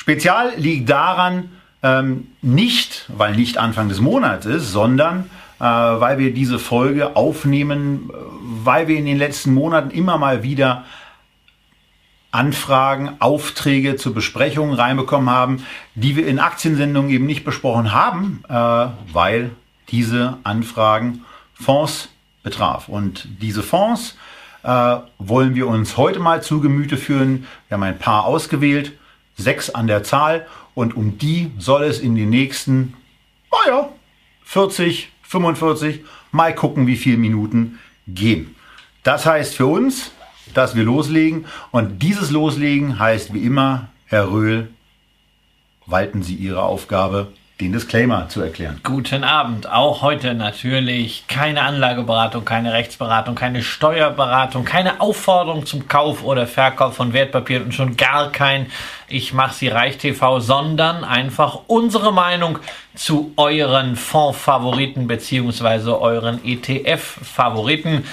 Spezial liegt daran, ähm, nicht, weil nicht Anfang des Monats ist, sondern äh, weil wir diese Folge aufnehmen, äh, weil wir in den letzten Monaten immer mal wieder Anfragen, Aufträge zur Besprechung reinbekommen haben, die wir in Aktiensendungen eben nicht besprochen haben, äh, weil diese Anfragen Fonds betraf. Und diese Fonds äh, wollen wir uns heute mal zu Gemüte führen. Wir haben ein paar ausgewählt, sechs an der Zahl und um die soll es in den nächsten, naja, 40, 45, mal gucken, wie viele Minuten gehen. Das heißt für uns, dass wir loslegen. Und dieses Loslegen heißt wie immer, Herr Röhl, walten Sie Ihre Aufgabe den Disclaimer zu erklären. Guten Abend. Auch heute natürlich keine Anlageberatung, keine Rechtsberatung, keine Steuerberatung, keine Aufforderung zum Kauf oder Verkauf von Wertpapieren und schon gar kein Ich mach sie reich TV, sondern einfach unsere Meinung zu euren Fondsfavoriten beziehungsweise euren ETF-Favoriten.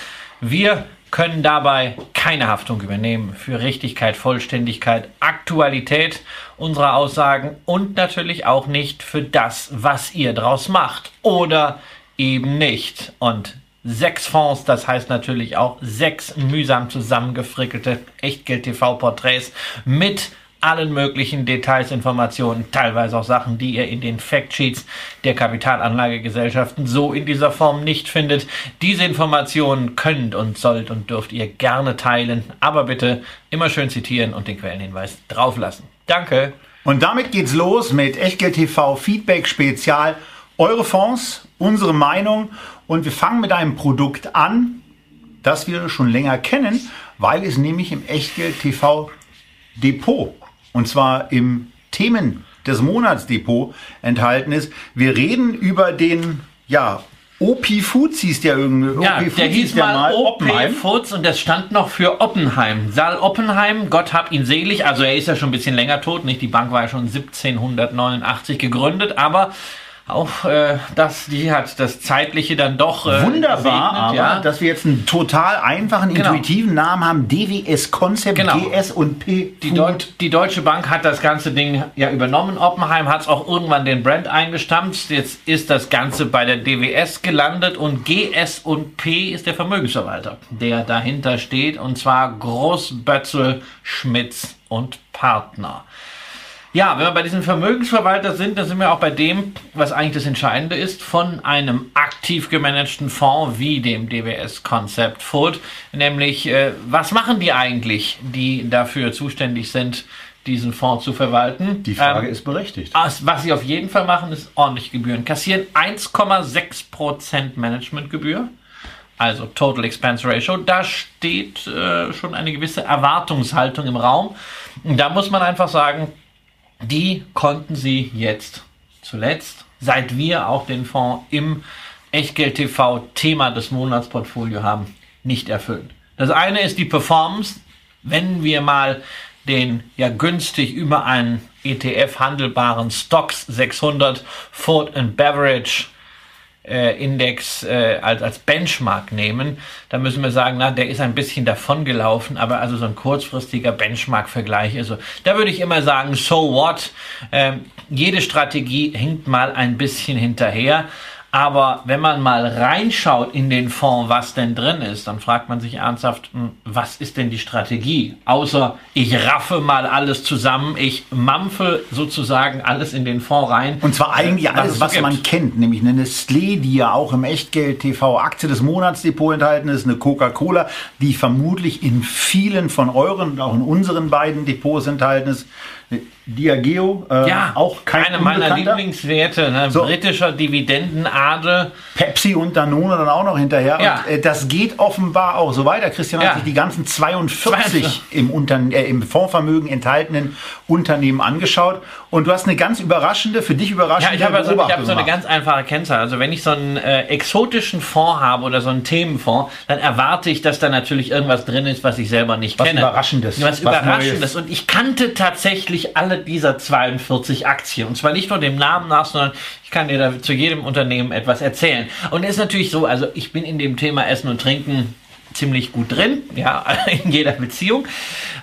Wir können dabei keine Haftung übernehmen für Richtigkeit, Vollständigkeit, Aktualität unserer Aussagen und natürlich auch nicht für das, was ihr draus macht oder eben nicht. Und sechs Fonds, das heißt natürlich auch sechs mühsam zusammengefrickelte Echtgeld-TV-Porträts mit allen möglichen Details, Informationen, teilweise auch Sachen, die ihr in den Factsheets der Kapitalanlagegesellschaften so in dieser Form nicht findet. Diese Informationen könnt und sollt und dürft ihr gerne teilen, aber bitte immer schön zitieren und den Quellenhinweis drauflassen. Danke. Und damit geht's los mit Echtgeld TV Feedback Spezial. Eure Fonds, unsere Meinung und wir fangen mit einem Produkt an, das wir schon länger kennen, weil es nämlich im Echtgeld TV Depot und zwar im Themen des Monatsdepot enthalten ist. Wir reden über den, ja, OP Foods hieß der irgendwie. Ja, der hieß der mal OP Foods und das stand noch für Oppenheim. Saal Oppenheim, Gott hab ihn selig. Also er ist ja schon ein bisschen länger tot, nicht? Die Bank war ja schon 1789 gegründet, aber auch äh, das, die hat das Zeitliche dann doch äh, wunderbar, segnet, aber ja. dass wir jetzt einen total einfachen, genau. intuitiven Namen haben, DWS Concept, genau. DS und P. Die, Deut die Deutsche Bank hat das ganze Ding ja übernommen. Oppenheim hat es auch irgendwann den Brand eingestampft. Jetzt ist das Ganze bei der DWS gelandet und GS und P ist der Vermögensverwalter, der dahinter steht und zwar Großbötzel, Schmitz und Partner. Ja, wenn wir bei diesem Vermögensverwalter sind, dann sind wir auch bei dem, was eigentlich das Entscheidende ist, von einem aktiv gemanagten Fonds wie dem DWS Concept Food. Nämlich, äh, was machen die eigentlich, die dafür zuständig sind, diesen Fonds zu verwalten? Die Frage ähm, ist berechtigt. Was sie auf jeden Fall machen, ist ordentlich Gebühren. Kassieren 1,6% Managementgebühr also Total Expense Ratio, da steht äh, schon eine gewisse Erwartungshaltung im Raum. Und da muss man einfach sagen, die konnten sie jetzt zuletzt, seit wir auch den Fonds im Echtgeld TV Thema des Monatsportfolio haben, nicht erfüllen. Das eine ist die Performance. Wenn wir mal den ja günstig über einen ETF handelbaren Stocks 600 Food and Beverage äh, Index äh, als, als Benchmark nehmen, dann müssen wir sagen, na, der ist ein bisschen davongelaufen, aber also so ein kurzfristiger Benchmark-Vergleich, also da würde ich immer sagen, so what? Ähm, jede Strategie hinkt mal ein bisschen hinterher. Aber wenn man mal reinschaut in den Fonds, was denn drin ist, dann fragt man sich ernsthaft, hm, was ist denn die Strategie? Außer ich raffe mal alles zusammen, ich mampfe sozusagen alles in den Fonds rein. Und zwar eigentlich alles, was, was man kennt, nämlich eine Nestlé, die ja auch im Echtgeld TV Aktie des Monatsdepot enthalten ist, eine Coca-Cola, die vermutlich in vielen von euren und auch in unseren beiden Depots enthalten ist, Diageo, äh, Ja, auch kein eine meiner. Lieblingswerte, ne? So. britischer Dividendenadel. Pepsi und Danone dann auch noch hinterher. Ja. Und, äh, das geht offenbar auch so weiter. Christian Ja. hat sich die ganzen 42 42. im, äh, im Fondsvermögen enthaltenen Unternehmen angeschaut. Und du hast eine ganz überraschende, für dich Ja, überraschende ich habe also, hab so eine ganz einfache Kennzahl. Also wenn ich so einen äh, exotischen Fonds habe oder so einen Themenfonds, dann erwarte ich, dass da natürlich irgendwas drin ist, was ich selber nicht Was kenne. Überraschendes, Was, was Überraschendes. Neues. Und ich kannte tatsächlich alle dieser 42 Aktien. Und zwar nicht nur dem Namen nach, sondern ich kann dir da zu jedem Unternehmen etwas erzählen. Und es ist natürlich so, also ich bin in dem Thema Essen und Trinken ziemlich gut drin, ja, in jeder Beziehung.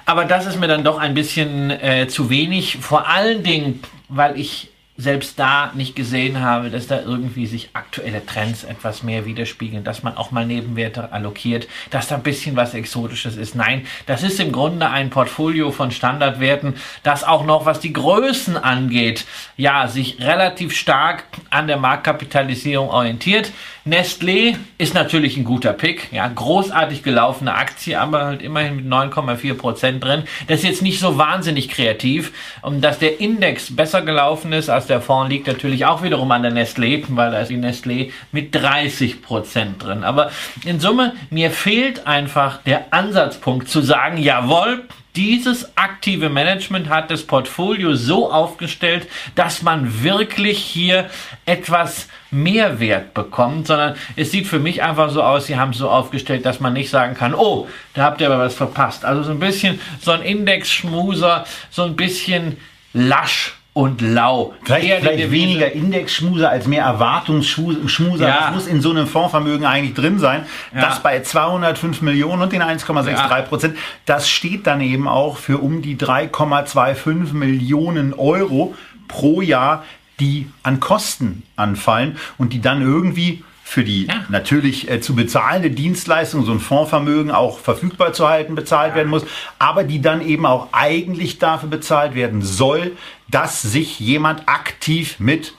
Aber das ist mir dann doch ein bisschen äh, zu wenig. Vor allen Dingen, weil ich selbst da nicht gesehen habe, dass da irgendwie sich aktuelle Trends etwas mehr widerspiegeln, dass man auch mal Nebenwerte allokiert, dass da ein bisschen was Exotisches ist. Nein, das ist im Grunde ein Portfolio von Standardwerten, das auch noch, was die Größen angeht, ja, sich relativ stark an der Marktkapitalisierung orientiert. Nestlé ist natürlich ein guter Pick, ja, großartig gelaufene Aktie, aber halt immerhin mit 9,4 Prozent drin. Das ist jetzt nicht so wahnsinnig kreativ. Und dass der Index besser gelaufen ist als der Fonds, liegt natürlich auch wiederum an der Nestlé, weil da ist die Nestlé mit 30 Prozent drin. Aber in Summe, mir fehlt einfach der Ansatzpunkt zu sagen, jawohl, dieses aktive Management hat das Portfolio so aufgestellt, dass man wirklich hier etwas Mehrwert bekommt, sondern es sieht für mich einfach so aus, sie haben es so aufgestellt, dass man nicht sagen kann, oh, da habt ihr aber was verpasst. Also so ein bisschen so ein Indexschmuser, so ein bisschen lasch und lau. Vielleicht, Eher vielleicht weniger Indexschmuser als mehr Erwartungsschmuser. Ja. Das muss in so einem Fondsvermögen eigentlich drin sein. Ja. Das bei 205 Millionen und den 1,63 Prozent. Das steht dann eben auch für um die 3,25 Millionen Euro pro Jahr, die an Kosten anfallen und die dann irgendwie für die Ja. natürlich äh, zu bezahlende Dienstleistung, so ein Fondsvermögen auch verfügbar zu halten, bezahlt werden muss, aber die dann eben auch eigentlich dafür bezahlt werden soll, dass sich jemand aktiv mit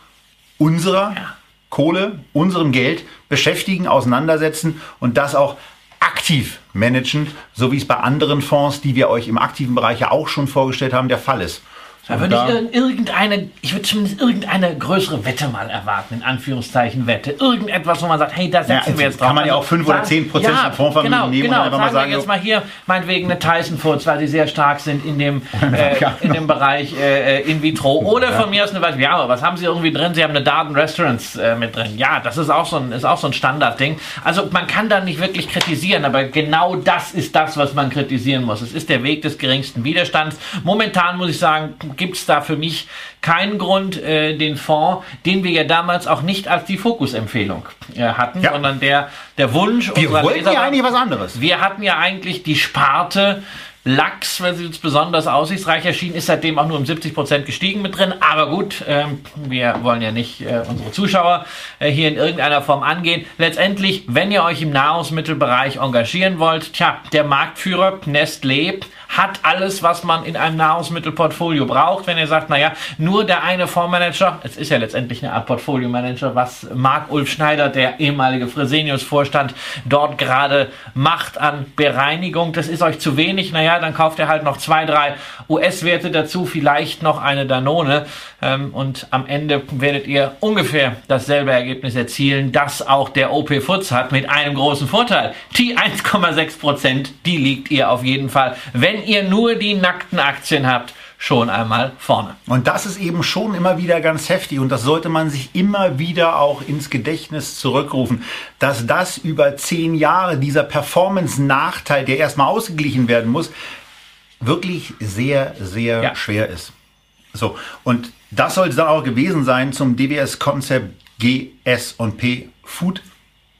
unserer Kohle, unserem Geld beschäftigen, auseinandersetzen und das auch aktiv managen, so wie es bei anderen Fonds, die wir euch im aktiven Bereich ja auch schon vorgestellt haben, der Fall ist. Da Und würde ich ir- irgendeine, ich würde zumindest irgendeine größere Wette mal erwarten, in Anführungszeichen Wette. Irgendetwas, wo man sagt, hey, da setzen Ja, wir jetzt drauf. kann man ja Also auch fünf oder sagen- zehn Prozent ja, Fondsvermögen genau, nehmen und genau. dann einfach mal sagen sagen, wir jetzt mal hier, meinetwegen eine Tyson Foods, weil sie sehr stark sind in dem, äh, Ja, in dem Bereich äh, äh, in vitro. Oder von mir aus eine Weise, ja, aber was haben sie irgendwie drin? Sie haben eine Darden Restaurants äh, mit drin. Ja, das ist auch so ein, ist auch so ein Standardding. Also man kann da nicht wirklich kritisieren, aber genau das ist das, was man kritisieren muss. Es ist der Weg des geringsten Widerstands. Momentan muss ich sagen, gibt es da für mich keinen Grund, äh, den Fonds, den wir ja damals auch nicht als die Fokusempfehlung äh, hatten, Ja. sondern der, der Wunsch Wir unserer wollten Leser ja eigentlich was anderes. wir hatten ja eigentlich die Sparte Lachs, wenn sie uns besonders aussichtsreich erschien, ist seitdem auch nur um 70 Prozent gestiegen mit drin. Aber gut, ähm, wir wollen ja nicht äh, unsere Zuschauer äh, hier in irgendeiner Form angehen. Letztendlich, wenn ihr euch im Nahrungsmittelbereich engagieren wollt, tja, der Marktführer Nestlé hat alles, was man in einem Nahrungsmittelportfolio braucht. Wenn ihr sagt, naja, nur der eine Fondsmanager, es ist ja letztendlich eine Art Portfolio-Manager, was Marc-Ulf Schneider, der ehemalige Fresenius-Vorstand, dort gerade macht an Bereinigung, das ist euch zu wenig. Naja, dann kauft ihr halt noch zwei, drei US-Werte dazu, vielleicht noch eine Danone ähm, und am Ende werdet ihr ungefähr dasselbe Ergebnis erzielen, das auch der OP Foods hat, mit einem großen Vorteil. Die 1,6 Prozent, die liegt ihr auf jeden Fall, wenn ihr nur die nackten Aktien habt, schon einmal vorne. Und das ist eben schon immer wieder ganz heftig und das sollte man sich immer wieder auch ins Gedächtnis zurückrufen, dass das über zehn Jahre, dieser Performance-Nachteil, der erstmal ausgeglichen werden muss, wirklich sehr, sehr Ja. schwer ist. So, und das sollte dann auch gewesen sein zum DWS Concept GS&P Food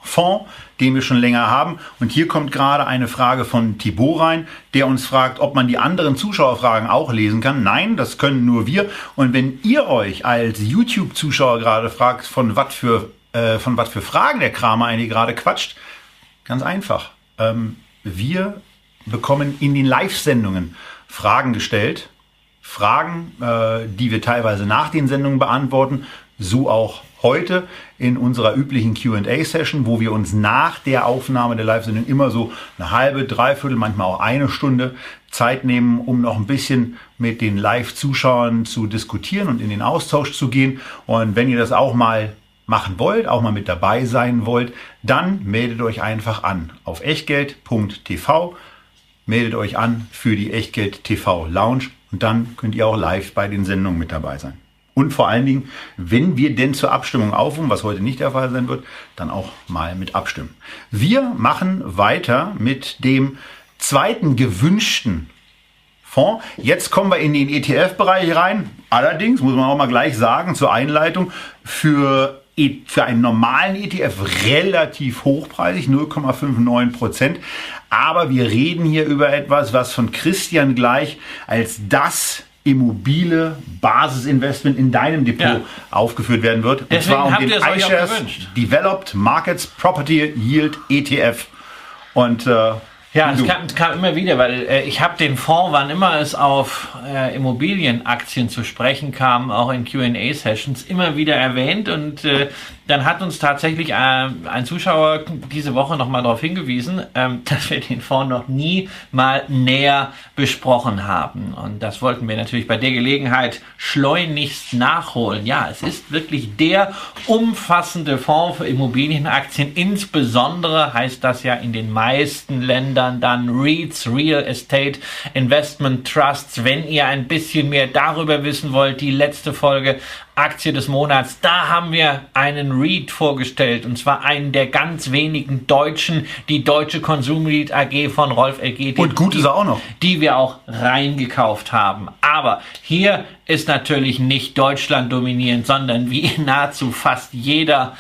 Fonds, den wir schon länger haben. Und hier kommt gerade eine Frage von Thibaut rein, der uns fragt, ob man die anderen Zuschauerfragen auch lesen kann. Nein, das können nur wir. Und wenn ihr euch als YouTube-Zuschauer gerade fragt, von was für, äh, von was für Fragen der Kramer eigentlich gerade quatscht, ganz einfach. Ähm, wir bekommen in den Live-Sendungen Fragen gestellt. Fragen, äh, die wir teilweise nach den Sendungen beantworten, so auch heute in unserer üblichen QA-Session, wo wir uns nach der Aufnahme der Live-Sendung immer so eine halbe, dreiviertel, manchmal auch eine Stunde Zeit nehmen, um noch ein bisschen mit den Live-Zuschauern zu diskutieren und in den Austausch zu gehen. Und wenn ihr das auch mal machen wollt, auch mal mit dabei sein wollt, dann meldet euch einfach an auf echtgeld.tv, meldet euch an für die Echtgeld TV Lounge und dann könnt ihr auch live bei den Sendungen mit dabei sein. Und vor allen Dingen, wenn wir denn zur Abstimmung aufrufen, was heute nicht der Fall sein wird, dann auch mal mit abstimmen. Wir machen weiter mit dem zweiten gewünschten Fonds. Jetzt kommen wir in den ETF-Bereich rein. Allerdings muss man auch mal gleich sagen zur Einleitung, für, e, für einen normalen ETF relativ hochpreisig, 0,59 Prozent. Aber wir reden hier über etwas, was von Christian gleich als das immobile Basisinvestment in deinem Depot ja. aufgeführt werden wird. Und Deswegen zwar um den iShares Developed Markets Property Yield ETF. Und äh, ja, es kam, kam, immer wieder, weil äh, ich habe den Fonds, wann immer es auf äh, Immobilienaktien zu sprechen kam, auch in Q&A-Sessions, immer wieder erwähnt und äh, dann hat uns tatsächlich äh, ein Zuschauer diese Woche nochmal darauf hingewiesen, ähm, dass wir den Fonds noch nie mal näher besprochen haben. Und das wollten wir natürlich bei der Gelegenheit schleunigst nachholen. Ja, es ist wirklich der umfassende Fonds für Immobilienaktien. Insbesondere heißt das ja in den meisten Ländern dann REITs, Real Estate Investment Trusts. Wenn ihr ein bisschen mehr darüber wissen wollt, die letzte Folge Aktie des Monats. Da haben wir einen REIT vorgestellt und zwar einen der ganz wenigen deutschen, die deutsche Konsum REIT AG von Rolf LG. Und gut die, ist er auch noch. Die wir auch reingekauft haben. Aber hier ist natürlich nicht Deutschland dominierend, sondern wie nahezu fast jeder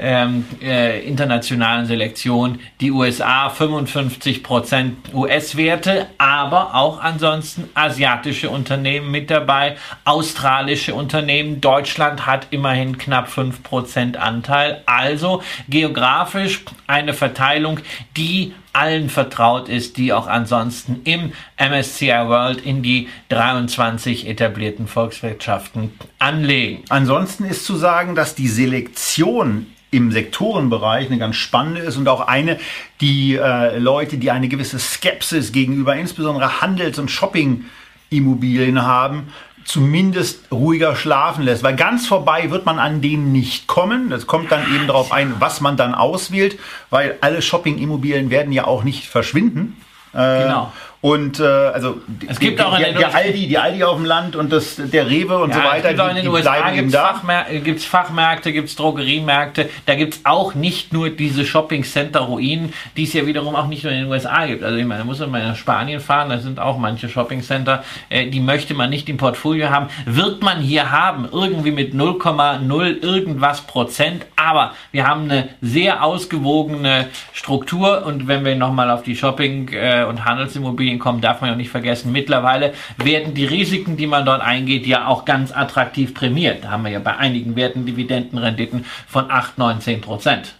ähm, äh, internationalen Selektion. Die USA 55% US-Werte, aber auch ansonsten asiatische Unternehmen mit dabei, australische Unternehmen. Deutschland hat immerhin knapp 5% Anteil. Also geografisch eine Verteilung, die allen vertraut ist, die auch ansonsten im MSCI World in die 23 etablierten Volkswirtschaften anlegen. Ansonsten ist zu sagen, dass die Selektion im Sektorenbereich eine ganz spannende ist und auch eine, die äh, Leute, die eine gewisse Skepsis gegenüber insbesondere Handels- und Shopping-Immobilien haben, zumindest ruhiger schlafen lässt. Weil ganz vorbei wird man an denen nicht kommen. Das kommt dann eben darauf ein, was man dann auswählt, weil alle Shopping-Immobilien werden ja auch nicht verschwinden. Äh, genau. Und äh, also es gibt die, auch in der, der Aldi, die Aldi auf dem Land und das, der Rewe und ja, so weiter, es gibt auch in den USA gibt es Fachmär gibt's Fachmärkte, gibt es Drogeriemärkte, da gibt es auch nicht nur diese Shopping-Center-Ruinen, die es ja wiederum auch nicht nur in den USA gibt. Also ich meine, da muss man mal nach Spanien fahren, da sind auch manche Shopping-Center, äh, die möchte man nicht im Portfolio haben. Wird man hier haben, irgendwie mit 0,0 irgendwas Prozent, aber wir haben eine sehr ausgewogene Struktur und wenn wir nochmal auf die Shopping- äh, und Handelsimmobilien Immobilien kommen, darf man ja nicht vergessen. Mittlerweile werden die Risiken, die man dort eingeht, ja auch ganz attraktiv prämiert. Da haben wir ja bei einigen Werten Dividendenrenditen von 8, 9, 10 Prozent.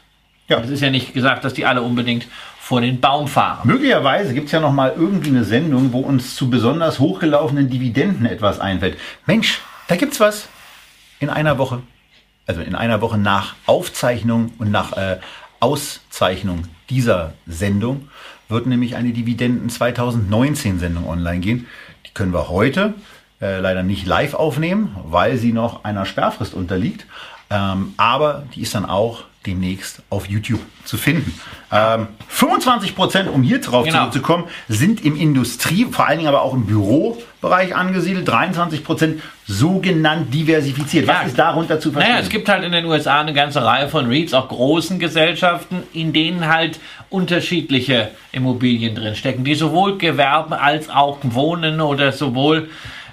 Ja. Es ist ja nicht gesagt, dass die alle unbedingt vor den Baum fahren. Möglicherweise gibt es ja noch mal irgendwie eine Sendung, wo uns zu besonders hochgelaufenen Dividenden etwas einfällt. Mensch, da gibt's was in einer Woche. Also in einer Woche nach Aufzeichnung und nach äh, Auszeichnung dieser Sendung wird nämlich eine Dividenden 2019 Sendung online gehen. Die können wir heute äh, leider nicht live aufnehmen, weil sie noch einer Sperrfrist unterliegt. Ähm, aber die ist dann auch demnächst auf YouTube zu finden. Ähm, 25 Prozent, um hier drauf genau. zurückzukommen, sind im Industrie, vor allen Dingen aber auch im Bürobereich angesiedelt. 23 Prozent sogenannt diversifiziert. Was ja, ist darunter zu verstehen? Naja, es gibt halt in den USA eine ganze Reihe von REITs, auch großen Gesellschaften, in denen halt unterschiedliche Immobilien drinstecken, die sowohl Gewerbe als auch Wohnen oder sowohl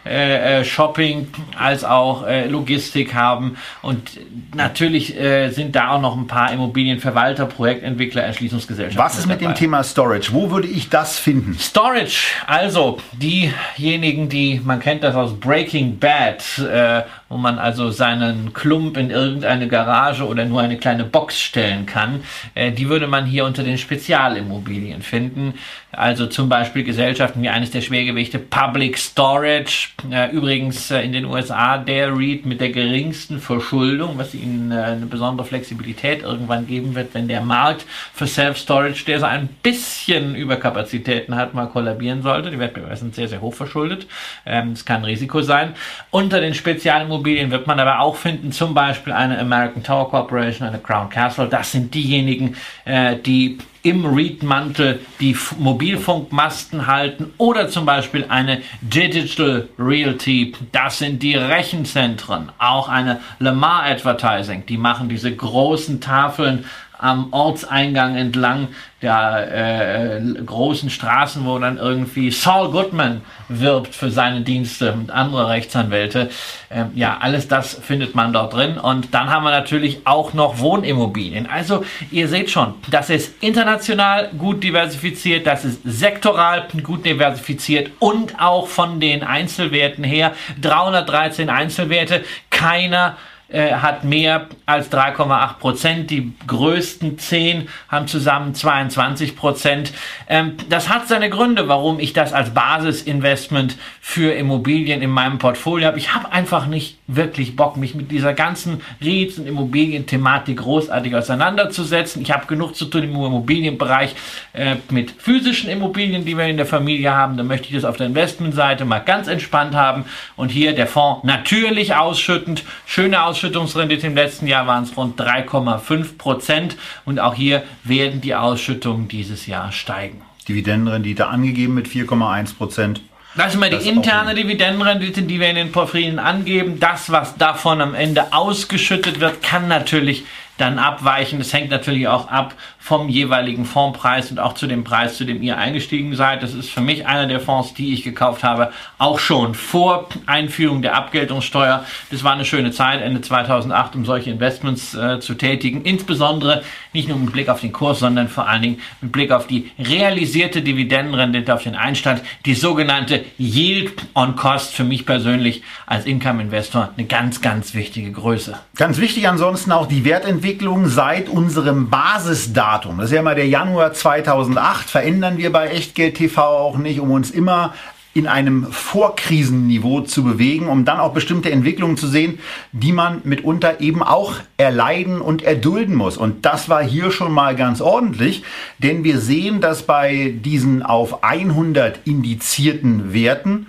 äh, äh, Shopping als auch äh, Logistik haben. Und natürlich äh, sind da auch noch ein paar Immobilienverwalter, Projektentwickler, Erschließungsgesellschaften. Was ist mit dabei. dem Thema Storage? Wo würde ich das finden? Storage, also diejenigen, die, man kennt das aus Breaking Bad, äh, wo man also seinen Klump in irgendeine Garage oder nur eine kleine Box stellen kann, äh, die würde man hier unter den Spezialimmobilien finden. Also zum Beispiel Gesellschaften wie eines der Schwergewichte Public Storage, äh, übrigens äh, in den USA der REIT mit der geringsten Verschuldung, was ihnen äh, eine besondere Flexibilität irgendwann geben wird, wenn der Markt für Self-Storage, der so ein bisschen Überkapazitäten hat, mal kollabieren sollte. Die Wettbewerber sind sehr, sehr hoch verschuldet. Ähm, das kann ein Risiko sein. Unter den Spezialimmobilien wird man aber auch finden, zum Beispiel eine American Tower Corporation, eine Crown Castle. Das sind diejenigen, äh, die im REIT-Mantel die Mobilfunkmasten halten oder zum Beispiel eine Digital Realty. Das sind die Rechenzentren. Auch eine Lamar Advertising. Die machen diese großen Tafeln am Ortseingang entlang der äh, großen Straßen, wo dann irgendwie Saul Goodman wirbt für seine Dienste und andere Rechtsanwälte. Ähm, ja, alles das findet man dort drin. Und dann haben wir natürlich auch noch Wohnimmobilien. Also ihr seht schon, das ist international gut diversifiziert, das ist sektoral gut diversifiziert und auch von den Einzelwerten her 313 Einzelwerte. Keiner äh, hat mehr als 3,8 Prozent. Die größten 10 haben zusammen 22 Prozent. Ähm, das hat seine Gründe, warum ich das als Basisinvestment für Immobilien in meinem Portfolio habe. Ich habe einfach nicht wirklich Bock, mich mit dieser ganzen REITs und Immobilienthematik großartig auseinanderzusetzen. Ich habe genug zu tun im Immobilienbereich äh, mit physischen Immobilien, die wir in der Familie haben. Da möchte ich das auf der Investmentseite mal ganz entspannt haben. Und hier der Fonds natürlich ausschüttend, schöne Ausschüttung Ausschüttungsrendite im letzten Jahr waren es rund 3,5 Prozent und auch hier werden die Ausschüttungen dieses Jahr steigen. Dividendenrendite angegeben mit 4,1 Prozent. Das ist immer die interne Dividendenrendite, die wir in den Portfolien angeben. Das, was davon am Ende ausgeschüttet wird, kann natürlich dann abweichen. Das hängt natürlich auch ab vom jeweiligen Fondspreis und auch zu dem Preis, zu dem ihr eingestiegen seid. Das ist für mich einer der Fonds, die ich gekauft habe, auch schon vor Einführung der Abgeltungssteuer. Das war eine schöne Zeit, Ende 2008, um solche Investments äh, zu tätigen. Insbesondere nicht nur mit Blick auf den Kurs, sondern vor allen Dingen mit Blick auf die realisierte Dividendenrendite auf den Einstand, die sogenannte Yield on Cost, für mich persönlich als Income-Investor eine ganz, ganz wichtige Größe. Ganz wichtig ansonsten auch die Wertentwicklung seit unserem Basisdatum Datum. Das ist ja immer der Januar 2008. Verändern wir bei Echtgeld TV auch nicht, um uns immer in einem Vorkrisenniveau zu bewegen, um dann auch bestimmte Entwicklungen zu sehen, die man mitunter eben auch erleiden und erdulden muss. Und das war hier schon mal ganz ordentlich, denn wir sehen, dass bei diesen auf 100 indizierten Werten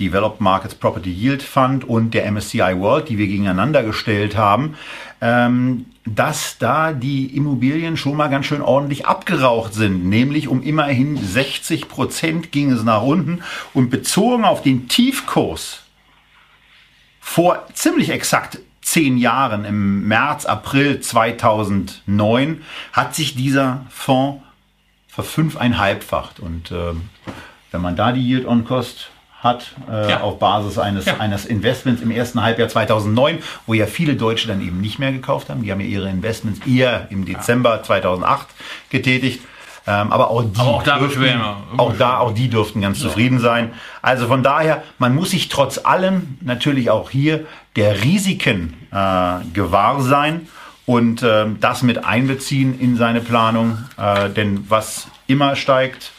Developed Markets Property Yield Fund und der MSCI World, die wir gegeneinander gestellt haben, ähm, dass da die Immobilien schon mal ganz schön ordentlich abgeraucht sind. Nämlich um immerhin 60 Prozent ging es nach unten. Und bezogen auf den Tiefkurs vor ziemlich exakt zehn Jahren, im März, April 2009, hat sich dieser Fonds verfünfeinhalbfacht. Und äh, wenn man da die Yield on Cost hat äh, ja. auf Basis eines, ja. eines Investments im ersten Halbjahr 2009, wo ja viele Deutsche dann eben nicht mehr gekauft haben. Die haben ja ihre Investments eher im Dezember ja. 2008 getätigt. Ähm, aber auch die, aber auch, da dürften, auch da, auch die dürften ganz zufrieden sein. Also von daher, man muss sich trotz allem natürlich auch hier der Risiken äh, gewahr sein und äh, das mit einbeziehen in seine Planung. Äh, denn was immer steigt,